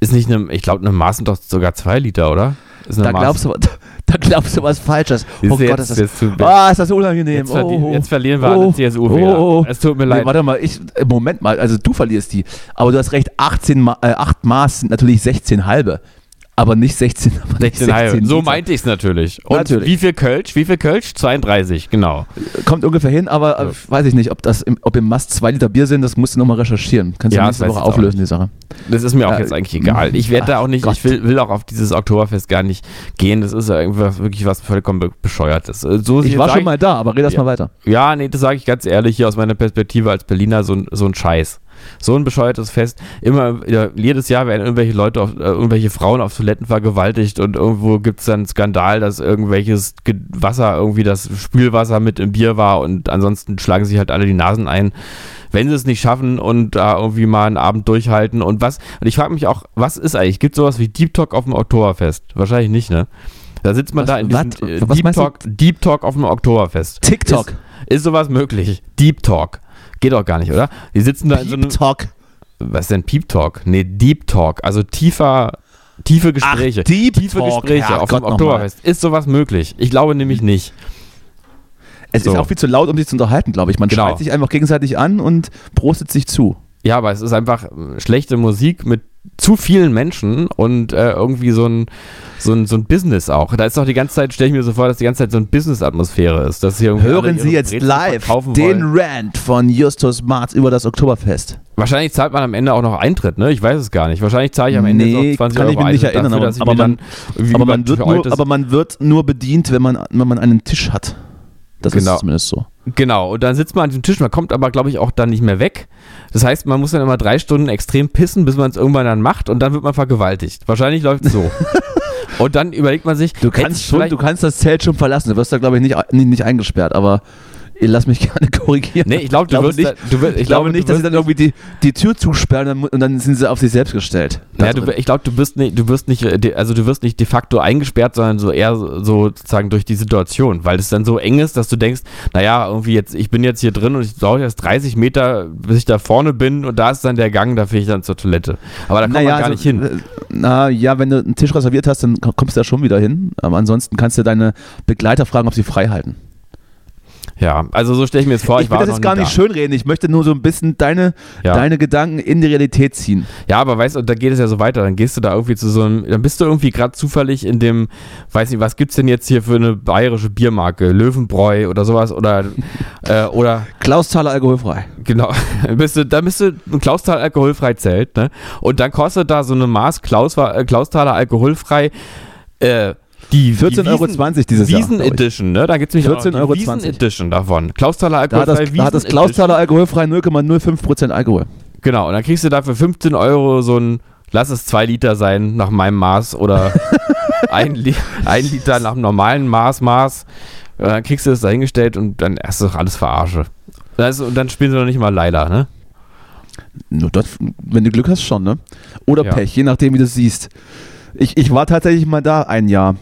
ist nicht eine, ich glaube, eine Maß sind doch sogar zwei Liter, oder? Da Maß. glaubst, du, da glaubst du was Falsches. Siehst Oh Gott, jetzt- ist das, ah, ist das unangenehm. Jetzt, verli oh, oh. jetzt verlieren wir Oh, alle CSU-Wähler. oh, oh. Es tut mir Nee, leid. warte mal, ich, äh, Moment mal, also du verlierst die. Aber du hast recht, 18 Ma äh, 8 Maß sind natürlich 16 halbe. Aber nicht 16, aber nicht 16 halbe. So Liter. meinte ich es natürlich. Und Natürlich. wie viel Kölsch? Wie viel Kölsch? 32, genau. Kommt ungefähr hin, aber äh, weiß ich nicht, ob das im, ob im Mast 2 Liter Bier sind, das musst du nochmal recherchieren. Kannst Ja, du das nächste Woche auflösen, die Sache. Das ist mir auch Ja, jetzt eigentlich egal. Ich werde da auch nicht, Gott. ich will, will auch auf dieses Oktoberfest gar nicht gehen. Das ist ja irgendwas wirklich was vollkommen be- bescheuertes. Äh, So Ich war schon mal da, aber red erst Ja. mal weiter. Ja, nee, das sage ich ganz ehrlich hier aus meiner Perspektive als Berliner, so, so ein Scheiß. So ein bescheuertes Fest. Immer, jedes Jahr werden irgendwelche Leute, auf, äh, irgendwelche Frauen auf Toiletten vergewaltigt und irgendwo gibt es dann einen Skandal, dass irgendwelches Ge Wasser, irgendwie das Spülwasser mit im Bier war und ansonsten schlagen sich halt alle die Nasen ein, wenn sie es nicht schaffen und da irgendwie mal einen Abend durchhalten und was. Und ich frage mich auch, was ist eigentlich? Gibt sowas wie Deep Talk auf dem Oktoberfest? Wahrscheinlich nicht, ne? Da sitzt man Was- da in diesem äh, Deep? Talk, Deep Talk auf dem Oktoberfest. TikTok. Ist, ist sowas möglich? Deep Talk. Geht doch gar nicht, oder? Die sitzen da in so einem. Talk. Was ist denn Peep Talk? Nee, Deep Talk. Also tiefer, tiefe Gespräche. Deep tiefe Talk. Gespräche auf Herrgott dem Oktoberfest. Ist sowas möglich? Ich glaube nämlich nicht. Es So. ist auch viel zu laut, um sich zu unterhalten, glaube ich. Man Genau. schreit sich einfach gegenseitig an und prostet sich zu. Ja, aber es ist einfach schlechte Musik mit zu vielen Menschen und äh, irgendwie so ein, so, ein, so ein Business auch. Da ist doch die ganze Zeit, stelle ich mir so vor, dass die ganze Zeit so eine Business-Atmosphäre ist. Dass hier Hören Sie jetzt Brezeln live den wollen. Rant von Justus Marz über das Oktoberfest. Wahrscheinlich zahlt man am Ende auch noch Eintritt, ne? Ich weiß es gar nicht. Wahrscheinlich zahle ich am Ende Nee, noch 20 kann Euro ich mich nicht erinnern, dafür, aber- aber man- dann Aber man, wird nur, aber man wird nur bedient, wenn man, wenn man einen Tisch hat. Das Genau. ist zumindest so. Genau, und dann sitzt man an diesem Tisch, man kommt aber, glaube ich, auch dann nicht mehr weg. Das heißt, man muss dann immer drei Stunden extrem pissen, bis man es irgendwann dann macht und dann wird man vergewaltigt. Wahrscheinlich läuft es so. und dann überlegt man sich, Du kannst, schon, du kannst das Zelt schon verlassen. Du wirst da, glaube ich, nicht, nicht, nicht eingesperrt, aber ihr lasst mich gerne korrigieren. Nee, ich glaube, du glaube wirst nicht, du wirst- ich, ich glaube glaube, nicht, du dass sie dann irgendwie die, die Tür zusperren und dann- und dann sind sie auf sich selbst gestellt. Ja, Da du, ich glaube, du bist nicht, du wirst nicht, äh, de- also du wirst nicht de facto eingesperrt, sondern so eher so sozusagen durch die Situation, weil es dann so eng ist, dass du denkst, naja, irgendwie jetzt, ich bin jetzt hier drin und ich brauche jetzt 30 Meter, bis ich da vorne bin und da ist dann der Gang, da fahre ich dann zur Toilette. Aber da kommt man gar also, nicht hin. äh, Na ja, wenn du einen Tisch reserviert hast, dann kommst du da schon wieder hin. Aber ansonsten kannst du deine Begleiter fragen, ob sie frei halten. Ja, also so stelle ich mir jetzt vor, ich ich, will das jetzt gar nicht da. schönreden. Ich möchte nur so ein bisschen deine, Ja. deine Gedanken in die Realität ziehen. Ja, aber weißt du, da geht es ja so weiter. Dann gehst du da irgendwie zu so einem, dann bist du irgendwie gerade zufällig in dem, weiß nicht, was gibt's denn jetzt hier für eine bayerische Biermarke? Löwenbräu oder sowas oder, äh, oder, Klaus Zahler alkoholfrei. genau, dann bist du, dann bist du ein Klausthal alkoholfrei Zelt, ne? Und dann kostet da so eine Maß Klaus, äh, Klausthaler alkoholfrei, äh, die 14,20 die Euro dieses Jahr, Wiesen. Edition, ne? Da gibt's nämlich auch 14,20 Euro. Wiesen Edition davon. Klausthaler Da hat alkoholfrei das, da hat das Wiesen Klaus Edition. Zahler alkoholfrei 0,05% Alkohol. Genau, und dann kriegst du dafür 15 Euro so ein, lass es zwei Liter sein, nach meinem Maß oder ein, Li ein Liter nach dem normalen Maß, Maß. Und dann kriegst du das dahingestellt und dann ist doch alles verarsche. Das und dann spielen sie noch nicht mal Leila, ne? Nur das, wenn du Glück hast, schon, ne? Oder Ja. Pech, je nachdem, wie du es siehst. Ich, ich war tatsächlich mal da ein Jahr.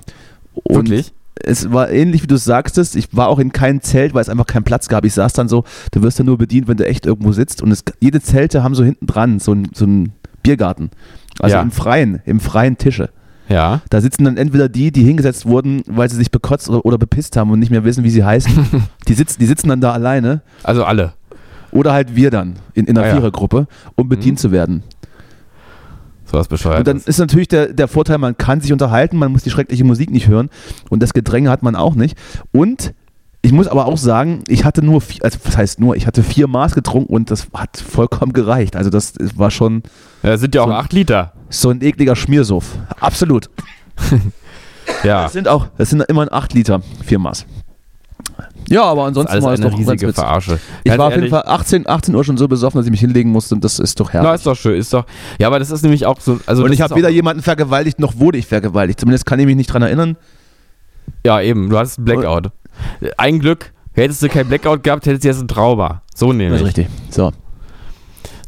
Und Wirklich? Es war ähnlich, wie du es sagtest. Ich war auch in keinem Zelt, weil es einfach keinen Platz gab. Ich saß dann so, du wirst ja nur bedient, wenn du echt irgendwo sitzt. Und es, jede Zelte haben so hinten dran so einen so Biergarten. Also Ja. im Freien, im freien Tische. Ja. Da sitzen dann entweder die, die hingesetzt wurden, weil sie sich bekotzt oder, oder bepisst haben und nicht mehr wissen, wie sie heißen. die, sitzen, die sitzen dann da alleine. Also alle. Oder halt wir dann in, in einer Ah ja. Vierergruppe, um bedient Mhm. zu werden. So was bescheuert. Und dann ist natürlich der, der Vorteil, man kann sich unterhalten, man muss die schreckliche Musik nicht hören und das Gedränge hat man auch nicht. Und ich muss aber auch sagen, ich hatte nur, vier, also was heißt nur, ich hatte vier Maß getrunken und das hat vollkommen gereicht. Also das war schon ja, das sind ja auch so- 8 Liter. so ein ekliger Schmiersuff. Absolut. Ja. Das sind auch, das sind immerhin acht Liter, vier Maß. Ja, aber Das ist ansonsten alles war es eine doch riesige ganz. Verarsche. Ich Ganz war auf jeden Fall 18, 18 Uhr schon so besoffen, dass ich mich hinlegen musste und das ist doch Na, herrlich. ist doch schön, ist doch. Ja, aber das ist nämlich auch so. Also und das ich habe weder jemanden vergewaltigt, noch wurde ich vergewaltigt. Zumindest kann ich mich nicht dran erinnern. Ja, eben, du hattest einen Blackout. Ein Glück, hättest du kein Blackout gehabt, hättest du jetzt ein Trauma. So Das nämlich. ist richtig. So.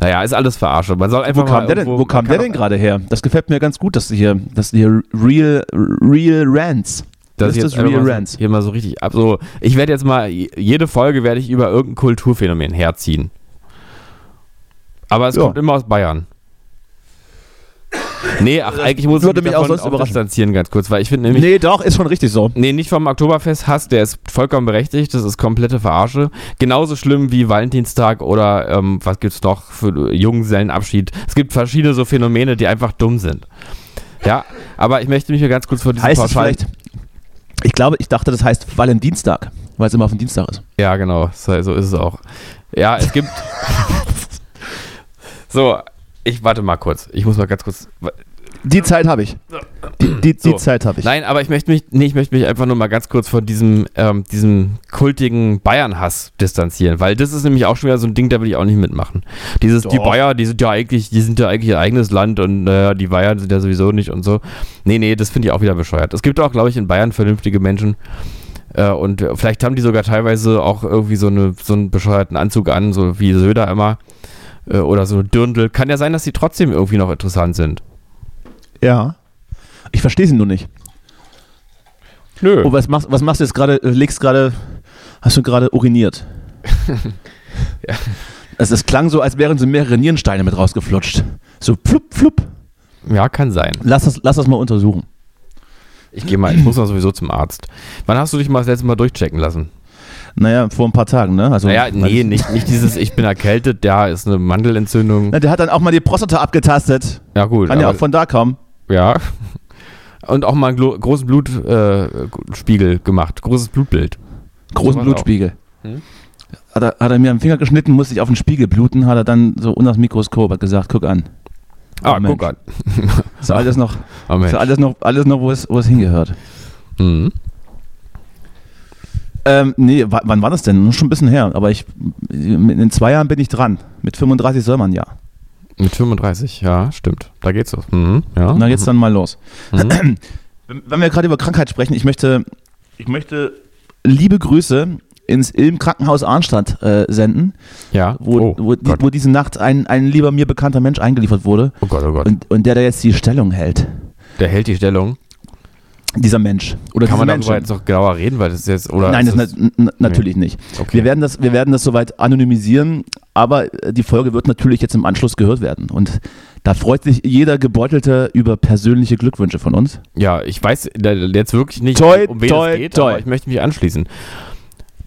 Naja, ist alles verarscht. Man soll einfach Wo kam mal der denn, wo kam der denn gerade her? Das gefällt mir ganz gut, dass du hier, dass du hier Real, Real Rants. Das ist jetzt das Real Rants. so, hier mal so richtig ab. So, ich werde jetzt mal, jede Folge werde ich über irgendein Kulturphänomen herziehen. Aber es Ja. kommt immer aus Bayern. Nee, ach, eigentlich muss ich mich mich auch sonst überraschen. distanzieren, ganz kurz, weil ich finde nämlich, Nee, doch, ist schon richtig so. Nee, nicht vom Oktoberfest-Hass, der ist vollkommen berechtigt, das ist komplette Verarsche. Genauso schlimm wie Valentinstag oder ähm, was gibt's noch für Junggesellenabschied. Es gibt verschiedene so Phänomene, die einfach dumm sind. Ja, aber ich möchte mich hier ganz kurz vor diesem Heißt es pauschalen- vielleicht, ich glaube, ich dachte, das heißt Valentinstag, weil es immer auf dem Dienstag ist. Ja, genau, so, so ist es auch. Ja, es gibt. so, ich warte mal kurz. Ich muss mal ganz kurz. Die Zeit habe ich. Die, die, die So. Zeit habe ich. Nein, aber ich möchte mich, nee, ich möchte mich einfach nur mal ganz kurz von diesem, ähm, diesem kultigen Bayern-Hass distanzieren, weil das ist nämlich auch schon wieder so ein Ding, da will ich auch nicht mitmachen. Dieses, die Doch. Bayern, die sind ja eigentlich, die sind ja eigentlich ihr eigenes Land und äh, die Bayern sind ja sowieso nicht und so. Nee, nee, das finde ich auch wieder bescheuert. Es gibt auch, glaube ich, in Bayern vernünftige Menschen. Äh, und vielleicht haben die sogar teilweise auch irgendwie so, eine, so einen bescheuerten Anzug an, so wie Söder immer. Äh, oder so eine Dirndl. Kann ja sein, dass die trotzdem irgendwie noch interessant sind. Ja. Ich verstehe sie nur nicht. Nö. Oh, was machst, was machst du jetzt gerade? Äh, Legst gerade, hast du gerade uriniert? Ja. Also es klang so, als wären so mehrere Nierensteine mit rausgeflutscht. So flupp, flupp. Ja, kann sein. Lass das, lass das mal untersuchen. Ich gehe mal, ich muss mal sowieso zum Arzt. Wann hast du dich mal das letzte Mal durchchecken lassen? Naja, vor ein paar Tagen, ne? Also, Naja, nee, nicht, nicht dieses, ich bin erkältet, ja, ist eine Mandelentzündung. Na, der hat dann auch mal die Prostata abgetastet. Ja, gut. Kann ja auch von da kommen. Ja. Und auch mal einen großen Blutspiegel äh, gemacht, großes Blutbild. Großen Blutspiegel. Hm? Hat, er, hat er mir am Finger geschnitten, musste ich auf den Spiegel bluten, hat er dann so unter das Mikroskop hat gesagt, guck an. Ah, Oh, guck an. Ist alles noch, Oh, ist alles noch, alles noch wo, es, wo es hingehört. Mhm. Ähm, nee, wa- wann war das denn? Schon ein bisschen her, aber ich, in zwei Jahren bin ich dran. Mit 35 soll man ja. Mit 35, ja, stimmt. Da geht's los. Mhm, ja. Und dann geht's dann mal los. Mhm. Wenn wir gerade über Krankheit sprechen, ich möchte, ich möchte liebe Grüße ins Ilm Krankenhaus Arnstadt äh, senden, Ja. wo, oh, wo, die, wo diese Nacht ein, ein lieber mir bekannter Mensch eingeliefert wurde oh Gott, oh Gott. und, und der da jetzt die Stellung hält. Der hält die Stellung. Dieser Mensch. Oder Kann man darüber Menschen. jetzt noch genauer reden, weil das ist jetzt, oder? Nein, ist das, na, na, natürlich nicht. Okay. Wir werden, das, wir werden das soweit anonymisieren, aber äh, die Folge wird natürlich jetzt im Anschluss gehört werden. Und da freut sich jeder Gebeutelte über persönliche Glückwünsche von uns. Ja, ich weiß jetzt wirklich nicht, Toi, um wen toi, es geht, toi. aber ich möchte mich anschließen.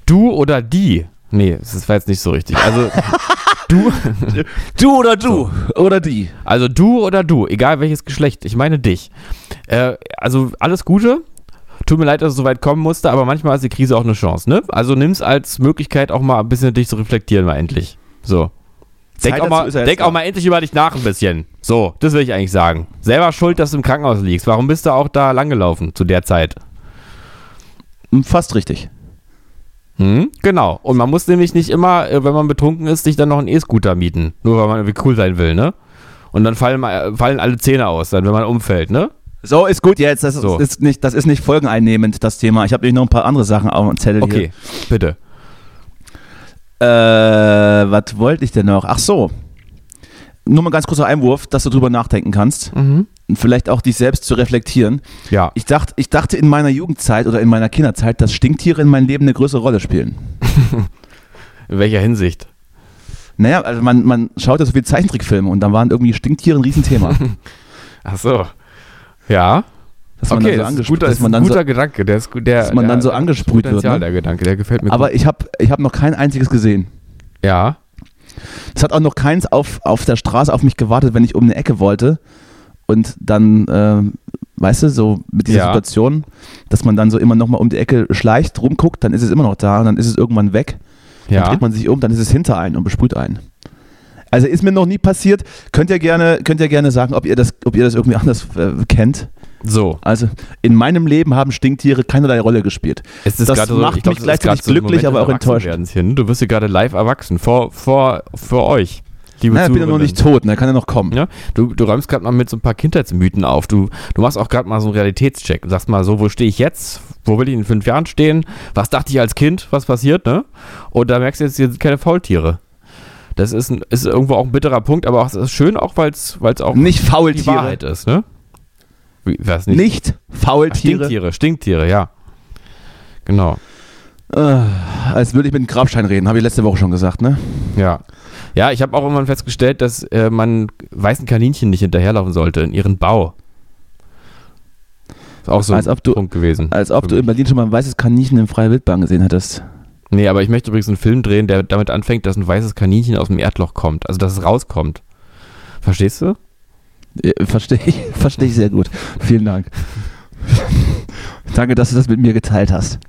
Du oder die? Nee, das war jetzt nicht so richtig. Also du, Du oder du oder die. also du oder du, egal welches Geschlecht, ich meine dich. Äh, also alles Gute. Tut mir leid, dass es so weit kommen musste, aber manchmal ist die Krise auch eine Chance, ne? Also nimm's als Möglichkeit auch mal ein bisschen dich zu reflektieren, mal endlich. So. Denk, auch mal, denk auch mal endlich über dich nach ein bisschen. So, das will ich eigentlich sagen. Selber schuld, dass du im Krankenhaus liegst. Warum bist du auch da langgelaufen zu der Zeit? Fast richtig. Hm? Genau. Und man muss nämlich nicht immer, äh, wenn man betrunken ist, sich dann noch einen E-Scooter mieten. Nur weil man irgendwie cool sein will, ne? Und dann fallen, mal- fallen alle Zähne aus, dann, wenn man umfällt, ne? So, ist gut jetzt. Das, So. ist, nicht, das ist nicht folgeneinnehmend, das Thema. Ich habe nämlich noch ein paar andere Sachen auf dem Zettel Okay, bitte. hier. Äh, was wollte ich denn noch? Ach so. Nur mal ganz kurzer Einwurf, dass du drüber nachdenken kannst. Mhm. Und vielleicht auch dich selbst zu reflektieren. Ja. Ich dachte, ich dachte in meiner Jugendzeit oder in meiner Kinderzeit, dass Stinktiere in meinem Leben eine größere Rolle spielen. In welcher Hinsicht? Naja, also man, man schaut ja so viele Zeichentrickfilme und da waren irgendwie Stinktiere ein Riesenthema. Ach so. Ja. Dass man okay, dann so das ist, guter, dass man dann guter so, Gedanke. Der ist, der, dass man der, dann so angesprüht wird, ne? der Gedanke. Der gefällt mir Aber gut. ich habe ich hab noch kein einziges gesehen. Ja. Es hat auch noch keins auf, auf der Straße auf mich gewartet, wenn ich um eine Ecke wollte. Und dann, ähm, weißt du, so mit dieser Ja. Situation, dass man dann so immer nochmal um die Ecke schleicht, rumguckt, dann ist es immer noch da und dann ist es irgendwann weg. Dann Ja. dreht man sich um, dann ist es hinter einen und besprüht einen. Also ist mir noch nie passiert. Könnt ihr gerne, könnt ihr gerne sagen, ob ihr das, ob ihr das irgendwie anders äh, kennt. So. Also in meinem Leben haben Stinktiere keinerlei Rolle gespielt. Es ist Das gerade so, macht glaub, mich ist gleichzeitig so glücklich, Moment aber auch enttäuscht. Ne? Du wirst hier gerade live erwachsen. Vor, vor, für euch. Liebe Naja, ich bin ja noch nicht tot, ne? kann ja noch kommen. Ja, du, du räumst gerade mal mit so ein paar Kindheitsmythen auf. Du, du machst auch gerade mal so einen Realitätscheck. Du sagst mal so, wo stehe ich jetzt? Wo will ich in fünf Jahren stehen? Was dachte ich als Kind? Was passiert, ne? Und da merkst du jetzt, hier sind keine Faultiere. Das ist, ein, ist irgendwo auch ein bitterer Punkt, aber es ist schön, auch weil es auch Nicht die Faultiere. Wahrheit ist, ne? Wie, was nicht? Nicht Ach, Faultiere. Stinktiere, Stinktiere, ja. Genau, Äh, als würde ich mit einem Grabstein reden, habe ich letzte Woche schon gesagt, ne? ja. Ja, ich habe auch irgendwann festgestellt, dass äh, man weißen Kaninchen nicht hinterherlaufen sollte in ihren Bau. Ist auch so Als ein ob du- Punkt gewesen. Als ob du in Berlin schon mal ein weißes Kaninchen in freier Wildbahn gesehen hättest. Nee, aber ich möchte übrigens einen Film drehen, der damit anfängt, dass ein weißes Kaninchen aus dem Erdloch kommt. Also, dass es rauskommt. Verstehst du? Äh, Verstehe ich, verstehe ich sehr gut. Vielen Dank. Danke, dass du das mit mir geteilt hast.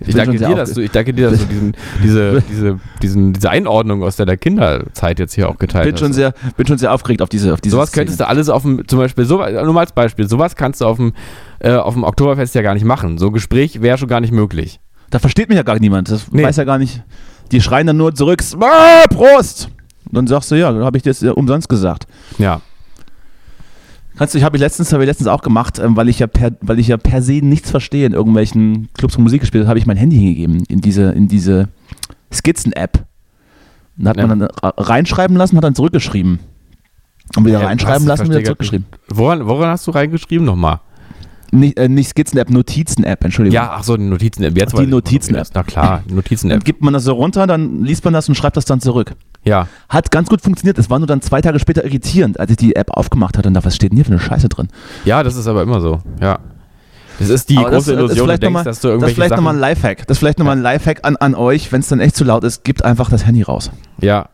Ich bin danke dir, dass du, ich danke dir, dass du diesen, diese, diese, diesen, diese Einordnung aus deiner Kinderzeit jetzt hier auch geteilt bin hast. schon sehr, bin schon sehr aufgeregt auf diese, auf diese Sowas könntest du alles auf dem, zum Beispiel, so, nur mal als Beispiel, sowas kannst du auf dem, äh, auf dem Oktoberfest ja gar nicht machen. So ein Gespräch wäre schon gar nicht möglich. Da versteht mich ja gar niemand. Das Nee. weiß ja gar nicht. Die schreien dann nur zurück, ah, Prost! Und dann sagst du, ja, dann habe ich das äh, umsonst gesagt. Ja. Kannst du, ich habe ich letztens, habe ich letztens auch gemacht, ähm, weil ich ja per, weil ich ja per se nichts verstehe in irgendwelchen Clubs und Musik gespielt habe, habe ich mein Handy hingegeben in diese, in diese Skizzen-App. Und da hat Ja. man dann reinschreiben lassen, hat dann zurückgeschrieben. Und wieder Ja, reinschreiben lassen, wieder zurückgeschrieben. Woran, woran hast du reingeschrieben nochmal? Nicht, äh, nicht Skizzen-App, Notizen-App, Entschuldigung. Ja, ach so, die Notizen-App. Jetzt Die Notizen-App. Na klar, Notizen-App. gibt man das so runter, dann liest man das und schreibt das dann zurück. Ja. Hat ganz gut funktioniert. Es war nur dann zwei Tage später irritierend, als ich die App aufgemacht hatte und da, was steht denn hier für eine Scheiße drin? Ja, das ist aber immer so. Ja. Das ist die Aber das- große das ist Illusion, du vielleicht denkst, noch mal- dass du Das ist irgendwelche vielleicht nochmal ein. Lifehack. Das ist vielleicht nochmal ein Lifehack an, an euch, wenn es dann echt zu laut ist, gebt einfach das Handy raus. Ja,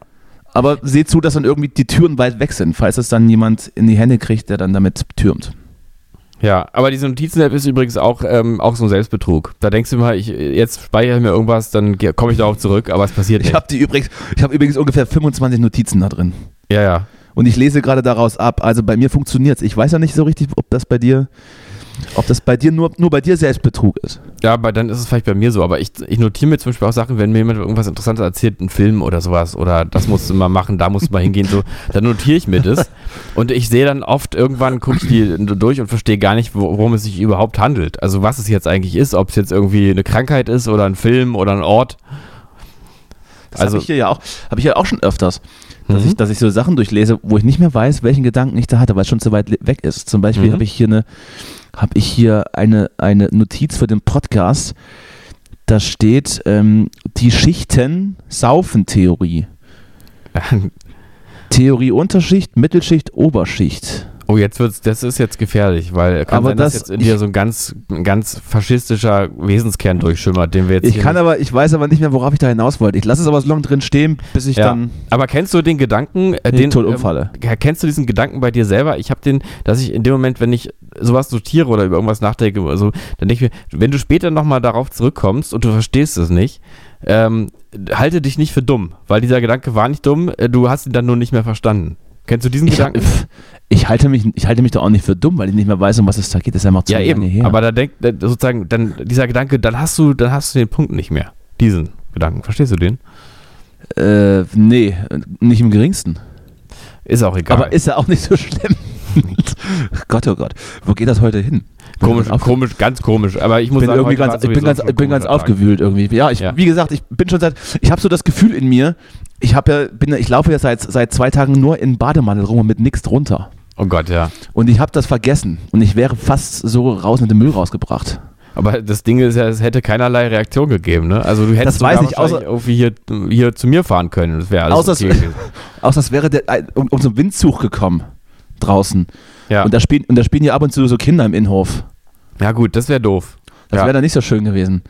Aber seht zu, dass dann irgendwie die Türen weit weg sind, falls es dann jemand in die Hände kriegt, der dann damit türmt. Ja, aber diese Notizen-App ist übrigens auch, ähm, auch so ein Selbstbetrug. Da denkst du mal, ich, jetzt speichere ich mir irgendwas, dann komme ich darauf zurück, aber es passiert Ich nicht. habe die übrigens, ich habe übrigens ungefähr 25 Notizen da drin. ja, ja. Und ich lese gerade daraus ab. Also bei mir funktioniert es. Ich weiß ja nicht so richtig, ob das bei dir, ob das bei dir nur, nur bei dir Selbstbetrug ist. Ja, aber dann ist es vielleicht bei mir so. Aber ich, ich notiere mir zum Beispiel auch Sachen, wenn mir jemand irgendwas Interessantes erzählt, einen Film oder sowas, oder das musst du mal machen, da musst du mal hingehen, so, dann notiere ich mir das. Und ich sehe dann oft irgendwann, gucke ich die durch und verstehe gar nicht, wo- worum es sich überhaupt handelt. Also was es jetzt eigentlich ist, ob es jetzt irgendwie eine Krankheit ist oder ein Film oder ein Ort. Das Also- habe ich hier ja auch, habe ich ja auch schon öfters, dass, Mhm. ich, dass ich so Sachen durchlese, wo ich nicht mehr weiß, welchen Gedanken ich da hatte, weil es schon zu weit weg ist. Zum Beispiel Mhm. habe ich hier eine, habe ich hier eine, eine Notiz für den Podcast. Da steht ähm, die Schichten-Saufen-Theorie. Theorie Unterschicht, Mittelschicht, Oberschicht. Oh, jetzt wird's, das ist jetzt gefährlich, weil kann Aber sein, dass das- jetzt in dir so ein ganz, ganz faschistischer Wesenskern durchschimmert, den wir jetzt Ich hier kann aber, ich weiß aber nicht mehr, worauf ich da hinaus wollte. Ich lasse es aber so lange drin stehen, bis ich Ja. dann Aber kennst du den Gedanken, äh, den den tot umfalle. Ähm, kennst du diesen Gedanken bei dir selber? Ich habe den, dass ich in dem Moment, wenn ich sowas notiere oder über irgendwas nachdenke oder so, dann denke ich mir, wenn du später nochmal darauf zurückkommst und du verstehst es nicht, ähm, halte dich nicht für dumm, weil dieser Gedanke war nicht dumm, äh, du hast ihn dann nur nicht mehr verstanden. Kennst du diesen Ich, Gedanken? ich, halte mich, ich halte mich da auch nicht für dumm, weil ich nicht mehr weiß, um was es da geht. Das ist einfach zu ja, eben. her. Aber da denkt sozusagen, dann dieser Gedanke, dann hast du, dann hast du den Punkt nicht mehr. Diesen Gedanken. Verstehst du den? Äh, nee, nicht im geringsten. Ist auch egal. Aber ist ja auch nicht so schlimm. Gott, oh Gott, wo geht das heute hin? komisch, komisch, ganz komisch. Aber ich muss bin sagen, irgendwie ganz, ich bin ganz, ich bin ganz Tag. aufgewühlt irgendwie. Ja, ich, Ja. wie gesagt, ich bin schon seit, ich habe so das Gefühl in mir, ich habe ja, bin, ich laufe ja seit, seit zwei Tagen nur in Bademantel rum und mit nichts drunter. Oh Gott, ja. Und ich habe das vergessen und ich wäre fast so raus mit dem Müll rausgebracht. Aber das Ding ist ja, es hätte keinerlei Reaktion gegeben, ne? Also du hättest Das weiß ich, außer- irgendwie hier, hier zu mir fahren können. Das wäre alles Außer okay es-. Außer es wäre der, ein- um, um so einen Windzug gekommen draußen. Ja. Und, da spielen, und da spielen ja ab und zu so Kinder im Innenhof. ja gut, das wäre doof. Das Ja. wäre dann nicht so schön gewesen.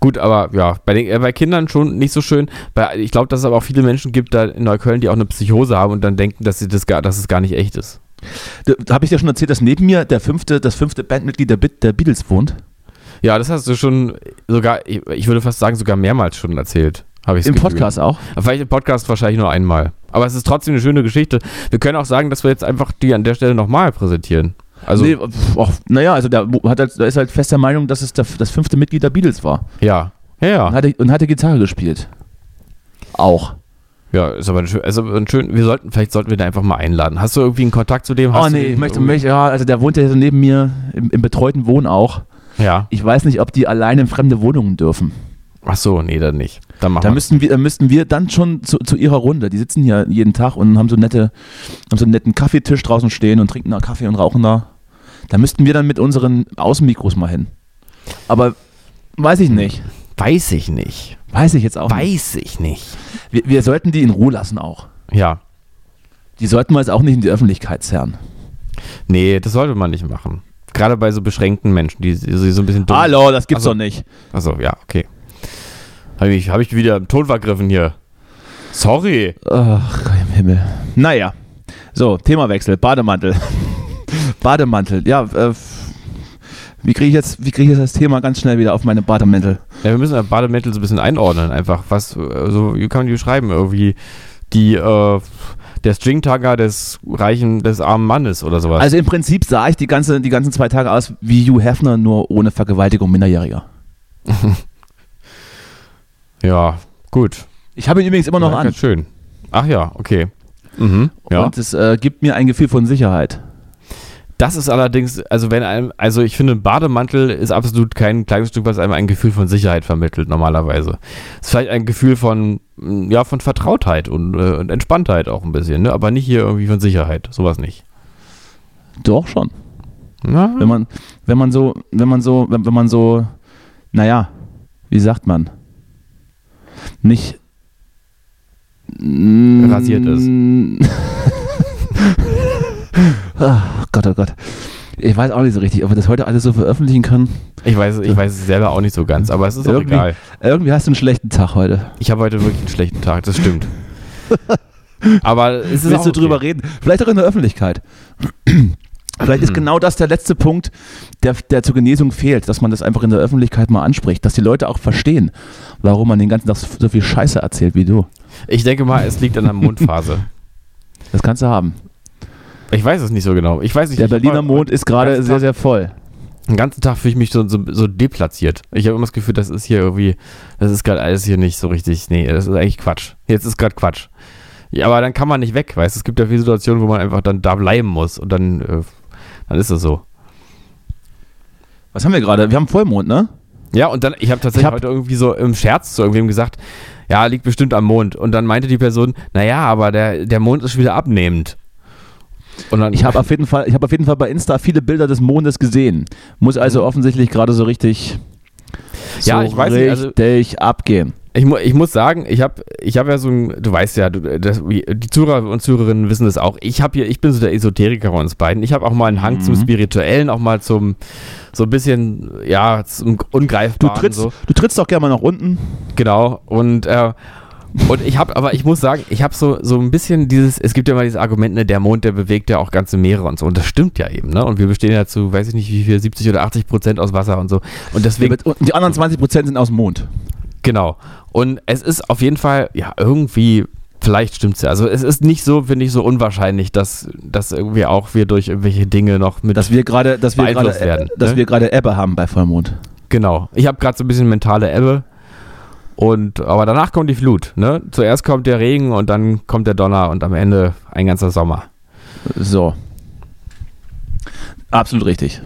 Gut, aber ja, bei, den, äh, bei Kindern schon nicht so schön. Bei, ich glaube, dass es aber auch viele Menschen gibt da in Neukölln, die auch eine Psychose haben und dann denken, dass, sie das, gar, dass es gar nicht echt ist. Da, da habe ich dir schon erzählt, dass neben mir der fünfte, das fünfte Bandmitglied der, der Beatles wohnt. Ja, das hast du schon sogar, ich, ich würde fast sagen, sogar mehrmals schon erzählt. Habe ich Im Podcast auch. Vielleicht im Podcast wahrscheinlich nur einmal. Aber es ist trotzdem eine schöne Geschichte. Wir können auch sagen, dass wir jetzt einfach die an der Stelle nochmal präsentieren. Also, nee, och, naja, also hat halt, der ist halt fest der Meinung, dass es das fünfte Mitglied der Beatles war. ja. Ja, Und ja. hatte, und hatte Gitarre gespielt. Auch. Ja, ist aber ein schön, also ein schön, wir sollten, vielleicht sollten wir den einfach mal einladen. Hast du irgendwie einen Kontakt zu dem? Hast oh nee, ich möchte, möchte, ja, also der wohnt ja so neben mir im, im betreuten Wohnen auch. Ja. Ich weiß nicht, ob die alleine in fremde Wohnungen dürfen. Ach so, nee, dann nicht. Dann machen Da wir. müssten wir, da müssten wir dann schon zu, zu ihrer Runde. Die sitzen hier jeden Tag und haben so nette, haben so einen netten Kaffeetisch draußen stehen und trinken da Kaffee und rauchen da. Da müssten wir dann mit unseren Außenmikros mal hin. Aber weiß ich nicht. Weiß ich nicht. Weiß ich jetzt auch nicht. Weiß ich nicht. Wir, wir sollten die in Ruhe lassen auch. Ja. Die sollten wir jetzt auch nicht in die Öffentlichkeit zerren. Nee, das sollte man nicht machen. Gerade bei so beschränkten Menschen, die, die so ein bisschen dumm Hallo, das gibt's Also- doch nicht. Achso, ja, okay. Habe ich, hab ich wieder im Ton vergriffen hier. Sorry. Ach, im Himmel. Naja. So, Themawechsel. Bademantel. Bademantel. Ja, äh, wie kriege ich, jetzt- wie krieg ich jetzt das Thema ganz schnell wieder auf meine Bademantel? Ja, wir müssen das Bademäntel so ein bisschen einordnen, einfach. Was, also, wie kann man die beschreiben? Irgendwie die, äh, der Stringtagger des reichen, des armen Mannes oder sowas. Also im Prinzip sah ich die, ganze, die ganzen zwei Tage aus wie Hugh Hefner, nur ohne Vergewaltigung Minderjähriger. ja, gut. Ich habe ihn übrigens immer noch ja, an. Ganz schön. Ach ja, okay. Mhm, ja. Und es äh, gibt mir ein Gefühl von Sicherheit. Das ist allerdings, also wenn einem, also ich finde, ein Bademantel ist absolut kein Kleidungsstück, was einem ein Gefühl von Sicherheit vermittelt, normalerweise. Es ist vielleicht ein Gefühl von, mm, ja, von Vertrautheit und, äh, und Entspanntheit auch ein bisschen, ne? aber nicht hier irgendwie von Sicherheit, sowas nicht. Doch schon. Na, Wenn man, wenn man so, wenn man so, wenn, wenn man so, naja, wie sagt man? Nicht Rasiert ist. Ach Gott, oh Gott. Ich weiß auch nicht so richtig, ob wir das heute alles so veröffentlichen können. ich weiß, ich weiß es selber auch nicht so ganz, aber es ist auch Irgendwie- egal. Irgendwie hast du einen schlechten Tag heute. Ich habe heute wirklich einen schlechten Tag, das stimmt. aber es ist Willst auch du okay. drüber reden? Vielleicht auch in der Öffentlichkeit. Vielleicht ist genau das der letzte Punkt, der, der zur Genesung fehlt, dass man das einfach in der Öffentlichkeit mal anspricht, dass die Leute auch verstehen, warum man den ganzen Tag so viel Scheiße erzählt wie du. Ich denke mal, es liegt an der Mondphase. Das kannst du haben. Ich weiß es nicht so genau. Ich weiß nicht. Der Berliner Mond ist gerade sehr, sehr voll. Den ganzen Tag fühle ich mich so, so, so deplatziert. Ich habe immer das Gefühl, das ist hier irgendwie, das ist gerade alles hier nicht so richtig. Nee, das ist eigentlich Quatsch. Jetzt ist gerade Quatsch. Ja, aber dann kann man nicht weg, weißt du? Es gibt ja viele Situationen, wo man einfach dann da bleiben muss und dann, äh, dann ist es so. Was haben wir gerade? Wir haben Vollmond, ne? Ja, und dann, ich habe tatsächlich Ich hab- heute irgendwie so im Scherz zu irgendwem gesagt, ja, liegt bestimmt am Mond. Und dann meinte die Person, naja, aber der, der Mond ist wieder abnehmend. Und dann, Ich habe auf jeden Fall, ich habe auf jeden Fall bei Insta viele Bilder des Mondes gesehen. Muss also offensichtlich gerade so richtig, so Ja, ich weiß nicht, also- richtig abgehen. Ich, mu ich muss sagen, ich habe ich hab ja so ein, du weißt ja, du, das, die Zuhörer und Zuhörerinnen wissen das auch. Ich habe hier, ich bin so der Esoteriker von uns beiden. Ich habe auch mal einen Hang Mhm. zum Spirituellen, auch mal zum, so ein bisschen, ja, zum Du Ungreifbaren. trittst, so. du trittst doch gerne mal nach unten. Genau. Und, äh, und ich habe, aber ich muss sagen, ich habe so, so ein bisschen dieses, es gibt ja mal dieses Argument, ne, der Mond, der bewegt ja auch ganze Meere und so. Und das stimmt ja eben, ne? Und wir bestehen ja zu, weiß ich nicht wie viel, 70 oder 80 Prozent aus Wasser und so. Und deswegen, Und die anderen 20 Prozent sind aus dem Mond. Genau. Und es ist auf jeden Fall, ja, irgendwie, vielleicht stimmt's ja. Also es ist nicht so, finde ich, so unwahrscheinlich, dass, dass irgendwie auch wir durch irgendwelche Dinge noch mit. Dass wir gerade, dass wir gerade, Beeinflusst werden, dass ne? wir gerade Ebbe haben bei Vollmond. genau. Ich habe gerade so ein bisschen mentale Ebbe. Und, aber danach kommt die Flut, ne? Zuerst kommt der Regen und dann kommt der Donner und am Ende ein ganzer Sommer. So. Absolut richtig.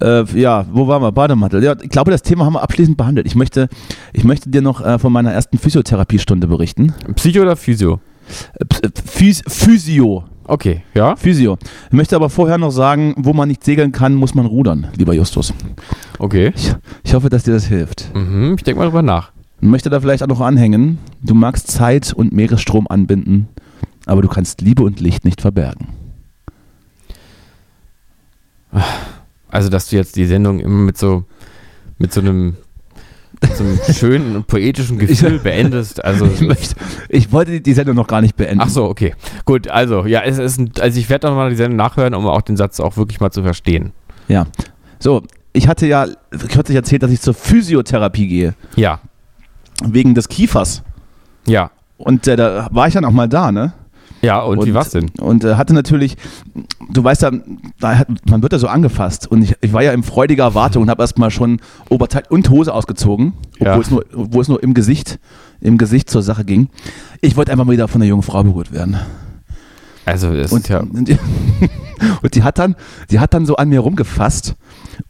Äh, ja, wo waren wir? Bademantel. Ja, ich glaube, das Thema haben wir abschließend behandelt. Ich möchte, ich möchte dir noch äh, von meiner ersten Physiotherapiestunde berichten. Psycho oder Physio? Äh, P- Phys Physio. Okay, ja. Physio. Ich möchte aber vorher noch sagen, wo man nicht segeln kann, muss man rudern, lieber Justus. Okay. Ich, ich hoffe, dass dir das hilft. Mhm, ich denke mal drüber nach. Und möchte da vielleicht auch noch anhängen, du magst Zeit und Meeresstrom anbinden, aber du kannst Liebe und Licht nicht verbergen. Also, dass du jetzt die Sendung immer mit so, mit so einem, so einem schönen und poetischen Gefühl beendest. Also, Ich, möchte, ich wollte die- die Sendung noch gar nicht beenden. ach so, okay. Gut, also, ja, es ist, ein, also ich werde nochmal die Sendung nachhören, um auch den Satz auch wirklich mal zu verstehen. Ja. So, ich hatte ja kürzlich erzählt, dass ich zur Physiotherapie gehe, Ja, wegen des Kiefers. ja, Und äh, da war ich dann auch mal da, ne? Ja, und, wie war's denn? Und äh, hatte natürlich, du weißt ja, da hat, man wird da so angefasst. Und ich, ich war ja in freudiger Erwartung und habe erstmal schon Oberteil und Hose ausgezogen, obwohl, Ja. es nur, obwohl es nur im Gesicht, im Gesicht zur Sache ging. Ich wollte einfach mal wieder von einer jungen Frau berührt werden. Also, es Und, ist ja. und, die, und die hat dann, die hat dann so an mir rumgefasst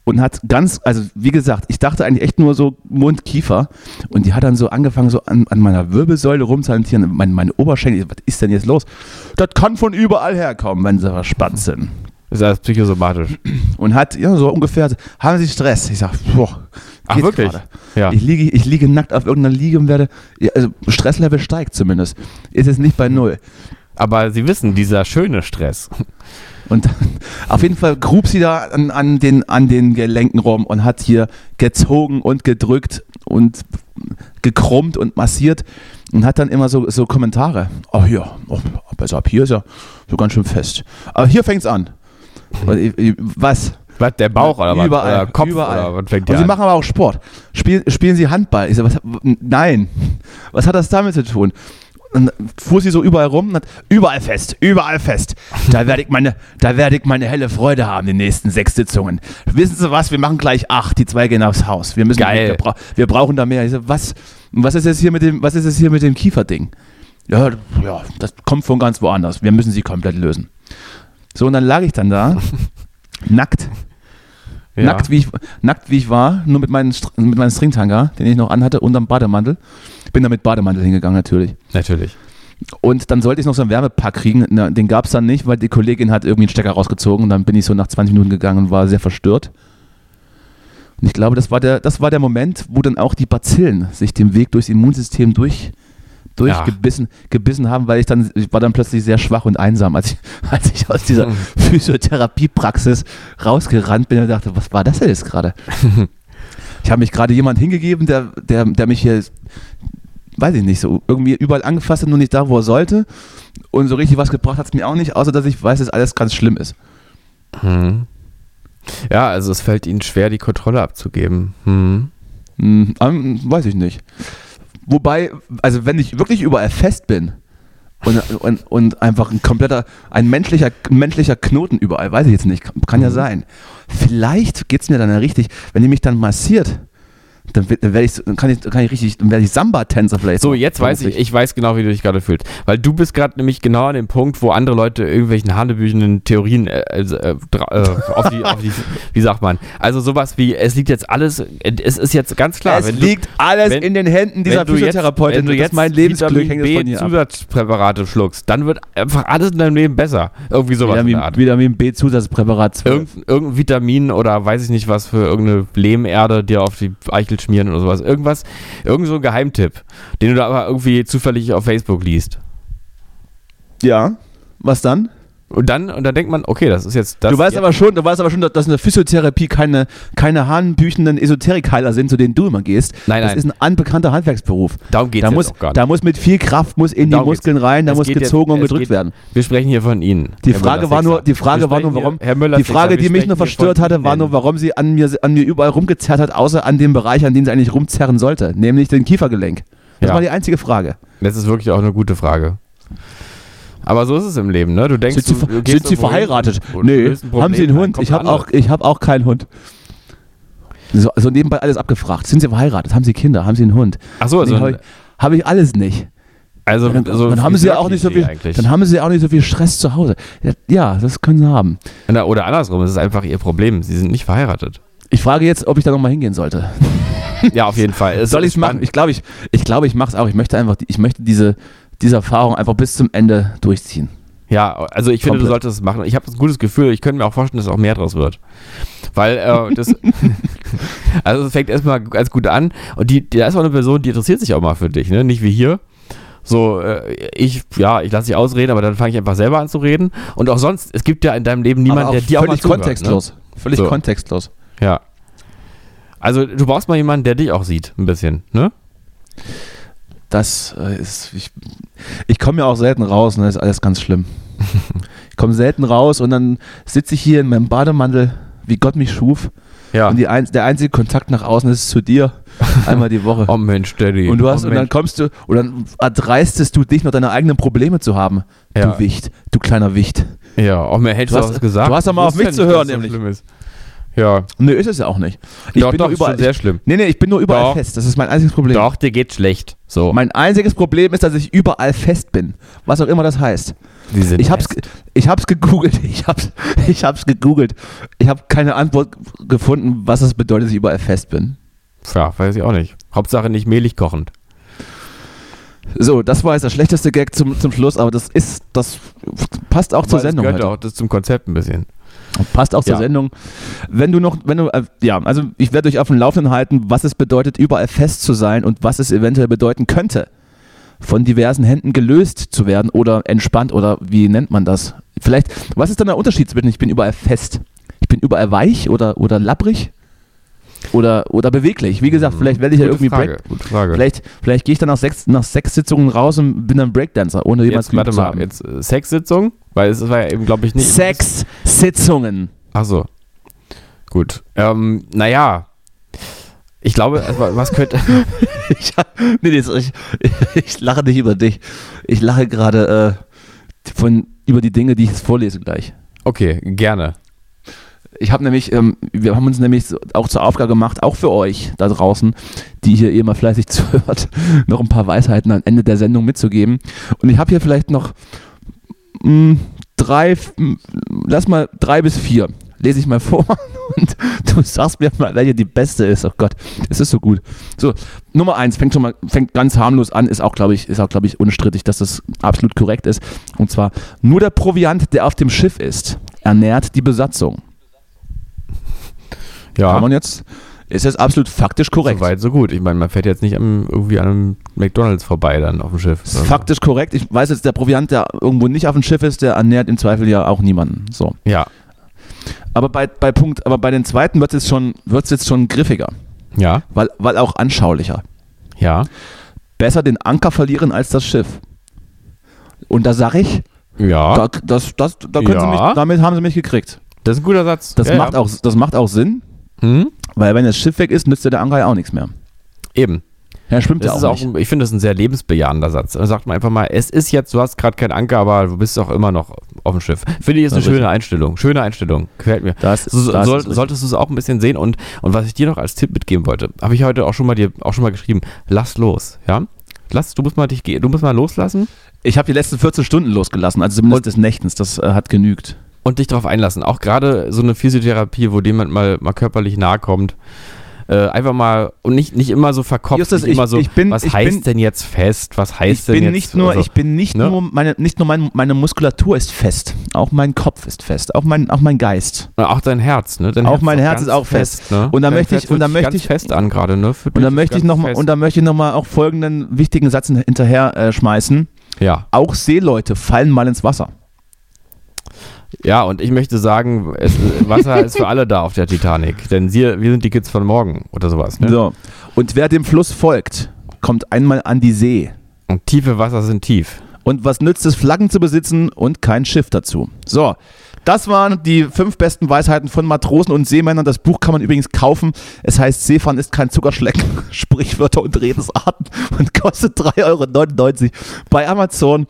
und hat ganz, also wie gesagt, ich dachte eigentlich echt nur so Mund, Kiefer und die hat dann so angefangen, so an, an meiner Wirbelsäule rumzuhantieren, mein, meine Oberschenkel, was ist denn jetzt los? Das kann von überall herkommen, wenn sie verspannt sind. Ist alles psychosomatisch. Und hat, ja, so ungefähr, haben sie Stress? Ich sag, boah, Ach, wirklich? Ja. Ich liege, ich liege nackt auf irgendeiner Liege und werde, ja, also Stresslevel steigt zumindest. Ist jetzt nicht bei Null. Aber Sie wissen, dieser schöne Stress. Und auf jeden Fall grub sie da an, an, den, an den Gelenken rum und hat hier gezogen und gedrückt und gekrummt und massiert und hat dann immer so, so Kommentare. Oh hier, oh, besser ab hier ist ja so ganz schön fest. Aber hier fängt's an. Was? Was, der Bauch oder was? Überall. Oder Kopf überall. oder was fängt Und sie an? machen aber auch Sport. Spiel, spielen sie Handball? Ich so, was, nein. Was hat das damit zu tun? Und fuhr sie so überall rum und hat überall fest, überall fest. Da werde ich meine, da werde ich meine helle Freude haben, die nächsten sechs Sitzungen. Wissen Sie was? Wir machen gleich acht. Die zwei gehen aufs Haus. Wir müssen, Geil. Wir, wir brauchen da mehr. Ich so, was, was ist jetzt hier mit dem, was ist jetzt hier mit dem Kieferding? Ja, ja, das kommt von ganz woanders. Wir müssen sie komplett lösen. So, und dann lag ich dann da, nackt, Ja. Nackt, wie ich, nackt wie ich war, nur mit meinem Str- mit meinem Stringtanga, den ich noch anhatte, unterm Bademantel. Bin da mit Bademantel hingegangen natürlich. Natürlich. Und dann sollte ich noch so einen Wärmepack kriegen. Na, den gab es dann nicht, weil die Kollegin hat irgendwie einen Stecker rausgezogen. Und dann bin ich so nach 20 Minuten gegangen und war sehr verstört. Und ich glaube, das war der, das war der Moment, wo dann auch die Bazillen sich den Weg durchs Immunsystem durch, durchgebissen gebissen haben, weil ich dann, ich war dann plötzlich sehr schwach und einsam, als ich, als ich aus dieser. Physiotherapiepraxis rausgerannt bin und dachte, was war das denn jetzt gerade? ich habe mich gerade jemand hingegeben, der, der, der mich hier, weiß ich nicht, so irgendwie überall angefasst hat, nur nicht da, wo er sollte. Und so richtig was gebracht hat es mir auch nicht, außer dass ich weiß, dass alles ganz schlimm ist. Hm. Ja, also es fällt Ihnen schwer, die Kontrolle abzugeben. Hm. Hm, ähm, weiß ich nicht. Wobei, also wenn ich wirklich überall fest bin und, und, und einfach ein kompletter, ein menschlicher, menschlicher Knoten überall, weiß ich jetzt nicht, kann, kann ja Mhm. sein. Vielleicht geht es mir dann ja richtig, wenn die mich dann massiert, dann, dann werde ich, dann kann ich, kann ich richtig, dann werde ich Samba-Tänzer vielleicht. So, jetzt weiß ich, ich weiß genau, wie du dich gerade fühlst. Weil du bist gerade nämlich genau an dem Punkt, wo andere Leute irgendwelchen hanebüchenden Theorien äh, äh, dra- äh, auf, die, auf die, wie sagt man, also sowas wie, es liegt jetzt alles, äh, es ist jetzt ganz klar, es liegt alles wenn- in den Händen dieser wenn du jetzt, Physiotherapeutin. wenn du jetzt mein Lebensglück Vitamin jetzt B von ihr ab. Zusatzpräparate schluckst, dann wird einfach alles in deinem Leben besser. Irgendwie sowas in der Vitamin, Art. Vitamin B-Zusatzpräparat 12. Irgendein, irgendein Vitamin oder weiß ich nicht was für irgendeine Lehmerde dir auf die Eichel schmieren oder sowas. Irgendwas, irgend so ein Geheimtipp, den du da aber irgendwie zufällig auf Facebook liest. Ja. Was dann? Und dann, und dann denkt man, okay, das ist jetzt das. du weißt aber schon, du weißt aber schon, dass eine Physiotherapie keine, keine hahnenbüchenden Esoterikheiler sind, zu denen du immer gehst. Nein, das nein. ist ein unbekannter Handwerksberuf. darum geht Da es muss, auch gar nicht. da muss mit viel Kraft muss in die Darum geht's. Muskeln rein, da Es muss gezogen jetzt- und gedrückt geht- werden. Wir sprechen hier von Ihnen. Die Herr Frage war nur, die Frage war nur, warum, Herr Müller die Frage, die mich nur verstört hatte, war nur, warum sie an mir, an mir überall rumgezerrt hat, außer an dem Bereich, an den sie eigentlich rumzerren sollte, nämlich den Kiefergelenk. Das Ja. war die einzige Frage. Das ist wirklich auch eine gute Frage. Aber so ist es im Leben, ne? Du denkst, Sind sie, du, gehst sind sie hin verheiratet? und Nee. Haben sie einen Hund? Ich habe auch, ich hab auch keinen Hund. So, so nebenbei alles abgefragt. Sind sie verheiratet? Haben sie Kinder? Haben sie einen Hund? Ach so, Nee, also, habe ich, hab ich alles nicht. also Dann, so dann haben sie ja auch nicht so viel, eigentlich. dann haben sie auch nicht so viel Stress zu Hause. Ja, das können sie haben. Na, Oder andersrum, es ist einfach ihr Problem. Sie sind nicht verheiratet. Ich frage jetzt, ob ich da nochmal hingehen sollte. Ja, auf jeden Fall. Es Soll ich es machen? Ich glaube, ich, ich, glaub, ich mache es auch. Ich möchte einfach, ich möchte diese, diese Erfahrung einfach bis zum Ende durchziehen. Ja, also ich finde, du Komplett. solltest es machen. Ich habe ein gutes Gefühl, ich könnte mir auch vorstellen, dass auch mehr draus wird. Weil äh, das, also es fängt erstmal ganz gut an und die, da ist auch eine Person, die interessiert sich auch mal für dich, ne? Nicht wie hier. So, äh, ich, ja, ich lasse dich ausreden, aber dann fange ich einfach selber an zu reden. Und auch sonst, es gibt ja in deinem Leben niemanden, der dir auch mal völlig zuhört, kontextlos. Völlig So. kontextlos. Ne? Ja. Also du brauchst mal jemanden, der dich auch sieht, ein bisschen, ne? Das äh, ist, ich, ich komme ja auch selten raus und das ist alles ganz schlimm. ich komme selten raus und dann sitze ich hier in meinem Bademantel, wie Gott mich schuf. Ja. Und die ein, der einzige Kontakt nach außen ist zu dir, einmal die Woche. oh Mensch, Daddy. und du hast, oh, und dann kommst du, und dann erdreistest du dich noch deine eigenen Probleme zu haben. Ja. Du Wicht, du kleiner Wicht. Ja, auch mehr hättest Du was gesagt. du hast doch mal auf mich zu hören, so nämlich. ist. Ja. Nee, ist es ja auch nicht. Ich doch, bin doch, nur überall, sehr schlimm. Nee, nee, ich bin nur überall Doch. fest. Das ist mein einziges Problem. Doch, dir geht schlecht. So. Mein einziges Problem ist, dass ich überall fest bin. Was auch immer das heißt. Die sind Ich hab's, ich hab's gegoogelt. Ich hab's, ich hab's gegoogelt. Ich habe keine Antwort gefunden, was es bedeutet, dass ich überall fest bin. Ja, weiß ich auch nicht. Hauptsache nicht mehlig kochend. So, das war jetzt der schlechteste Gag zum, zum Schluss, aber das ist, das passt auch zur Weil das Sendung. gehört heute. auch das zum Konzept ein bisschen. Passt auch zur Ja. Sendung. Wenn du noch, wenn du, äh, ja, also ich werde euch auf dem Laufenden halten, was es bedeutet, überall fest zu sein und was es eventuell bedeuten könnte, von diversen Händen gelöst zu werden oder entspannt oder wie nennt man das? Vielleicht, was ist dann der Unterschied zwischen ich bin überall fest? Ich bin überall weich oder, oder labbrig? Oder, oder beweglich? Wie gesagt, vielleicht werde ich ja Gute irgendwie Frage. Break, Gute Frage. Vielleicht, vielleicht gehe ich dann nach sechs, nach sechs Sitzungen raus und bin dann Breakdancer, ohne jemals jetzt, warte mal, jetzt äh, Sexsitzung? Weil es war ja eben, glaube ich, nicht. Sechs Sitzungen. Ach so. Gut. Ähm, naja. Ich glaube, also, was könnte. Ich, nee, ich, ich lache nicht über dich. Ich lache gerade äh, von über die Dinge, die ich jetzt vorlese gleich. Okay, gerne. Ich habe nämlich, ähm, wir haben uns nämlich auch zur Aufgabe gemacht, auch für euch da draußen, die hier immer fleißig zuhört, noch ein paar Weisheiten am Ende der Sendung mitzugeben. Und ich habe hier vielleicht noch mh, drei, f- m, lass mal drei bis vier. Lese ich mal vor und du sagst mir mal, welche die beste ist. Oh Gott, es ist so gut. So, Nummer eins fängt schon mal, fängt ganz harmlos an, ist auch, glaube ich, ist auch, glaube ich, unstrittig, dass das absolut korrekt ist. Und zwar, nur der Proviant, der auf dem Schiff ist, ernährt die Besatzung. Kann Ja. man jetzt, ist jetzt absolut faktisch korrekt. So weit, so gut. Ich meine, man fährt jetzt nicht am, irgendwie an einem McDonalds vorbei dann auf dem Schiff. Ist faktisch korrekt. Ich weiß jetzt, der Proviant, der irgendwo nicht auf dem Schiff ist, der ernährt im Zweifel ja auch niemanden. So. Ja. Aber bei, bei Punkt, aber bei den zweiten wird es jetzt schon, wird's jetzt schon griffiger, Ja. weil, weil auch anschaulicher. Ja. Besser den Anker verlieren als das Schiff. Und da sage ich, Ja. da, das, das, da können sie Ja. mich, damit haben sie mich gekriegt. Das ist ein guter Satz. Das, ja, macht ja. Auch, das macht auch Sinn, Hm? weil wenn das Schiff weg ist, nützt dir der Anker ja auch nichts mehr. Eben. Ja, schwimmt ja Das ist auch auch, nicht. ein- ich finde das ein sehr lebensbejahender Satz. Da sagt man einfach mal, es ist jetzt, du hast gerade keinen Anker, aber du bist auch immer noch auf dem Schiff. Finde ich, ist eine Ja, schöne. Einstellung. Schöne Einstellung. Gefällt mir. Das, So, das soll, ist solltest du es auch ein bisschen sehen und, und was ich dir noch als Tipp mitgeben wollte, habe ich heute auch schon mal dir auch schon mal geschrieben, lass los, ja? Lass, du musst mal dich du musst mal loslassen ich habe die letzten 14 Stunden losgelassen, also zumindest des Nächtens. Das äh, hat genügt. Und dich darauf einlassen. Auch gerade so eine Physiotherapie, wo jemand mal, mal körperlich nahe kommt. Äh, einfach mal und nicht, nicht immer so verkopft, Justus, nicht immer ich- so, ich bin- was ich heißt bin- denn jetzt fest, was heißt denn jetzt nicht nur, also, ich bin nicht ne? nur meine, nicht nur mein, meine Muskulatur ist fest, auch mein Kopf ist fest, auch mein, auch mein Geist. auch dein Herz, ne? Dein Auch Herz mein Herz ist auch fest. ne? Und da möchte ich- und da möchte ich- fest an gerade, ne? Für Und dich möchte ich ganz noch mal, fest. und dann möchte ich noch mal auch folgenden wichtigen Satz hinterher äh, schmeißen. ja, Auch Seeleute fallen mal ins Wasser. Ja, und ich möchte sagen, es, Wasser ist für alle da auf der Titanic, denn wir, wir sind die Kids von morgen oder sowas, ne? So. Und wer dem Fluss folgt, kommt einmal an die See. Und tiefe Wasser sind tief. Und was nützt es, Flaggen zu besitzen und kein Schiff dazu? So, das waren die fünf besten Weisheiten von Matrosen und Seemännern. Das Buch kann man übrigens kaufen. Es heißt Seefahren ist kein Zuckerschlecken, Sprichwörter und Redensarten und kostet 3,99 Euro bei Amazon.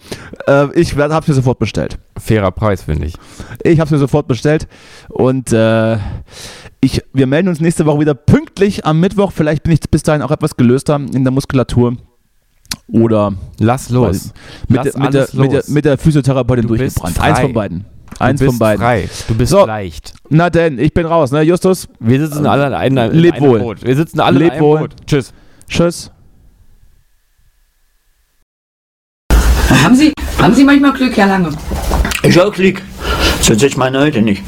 Äh, ich habe es mir sofort bestellt. Fairer Preis, finde ich. Ich habe es mir sofort bestellt und äh, ich, wir melden uns nächste Woche wieder pünktlich am Mittwoch. Vielleicht bin ich bis dahin auch etwas gelöster in der Muskulatur oder Lass los. mit, Lass der, mit, der, alles mit, der, los. mit der Physiotherapeutin Du durchgebrannt. Eins von beiden. Eins von beiden. frei. Du bist So. leicht. Na denn, ich bin raus, ne, Justus? Wir sitzen alle in einem, in Leb einem wohl. Boot. Wir sitzen alle Leb in einem wohl. Boot. Tschüss. Tschüss. Haben Sie, haben Sie manchmal Glück, Herr Lange? Ich auch Glück. Sonst ich meine heute nicht.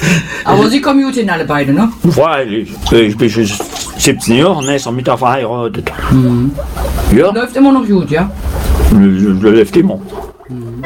Aber Sie kommen gut hin, alle beide, ne? Freilich. Ich bin schon 17 Jahre und ist er mit der verheiratet. Ja, Läuft immer noch gut, ja? läuft immer. Mhm.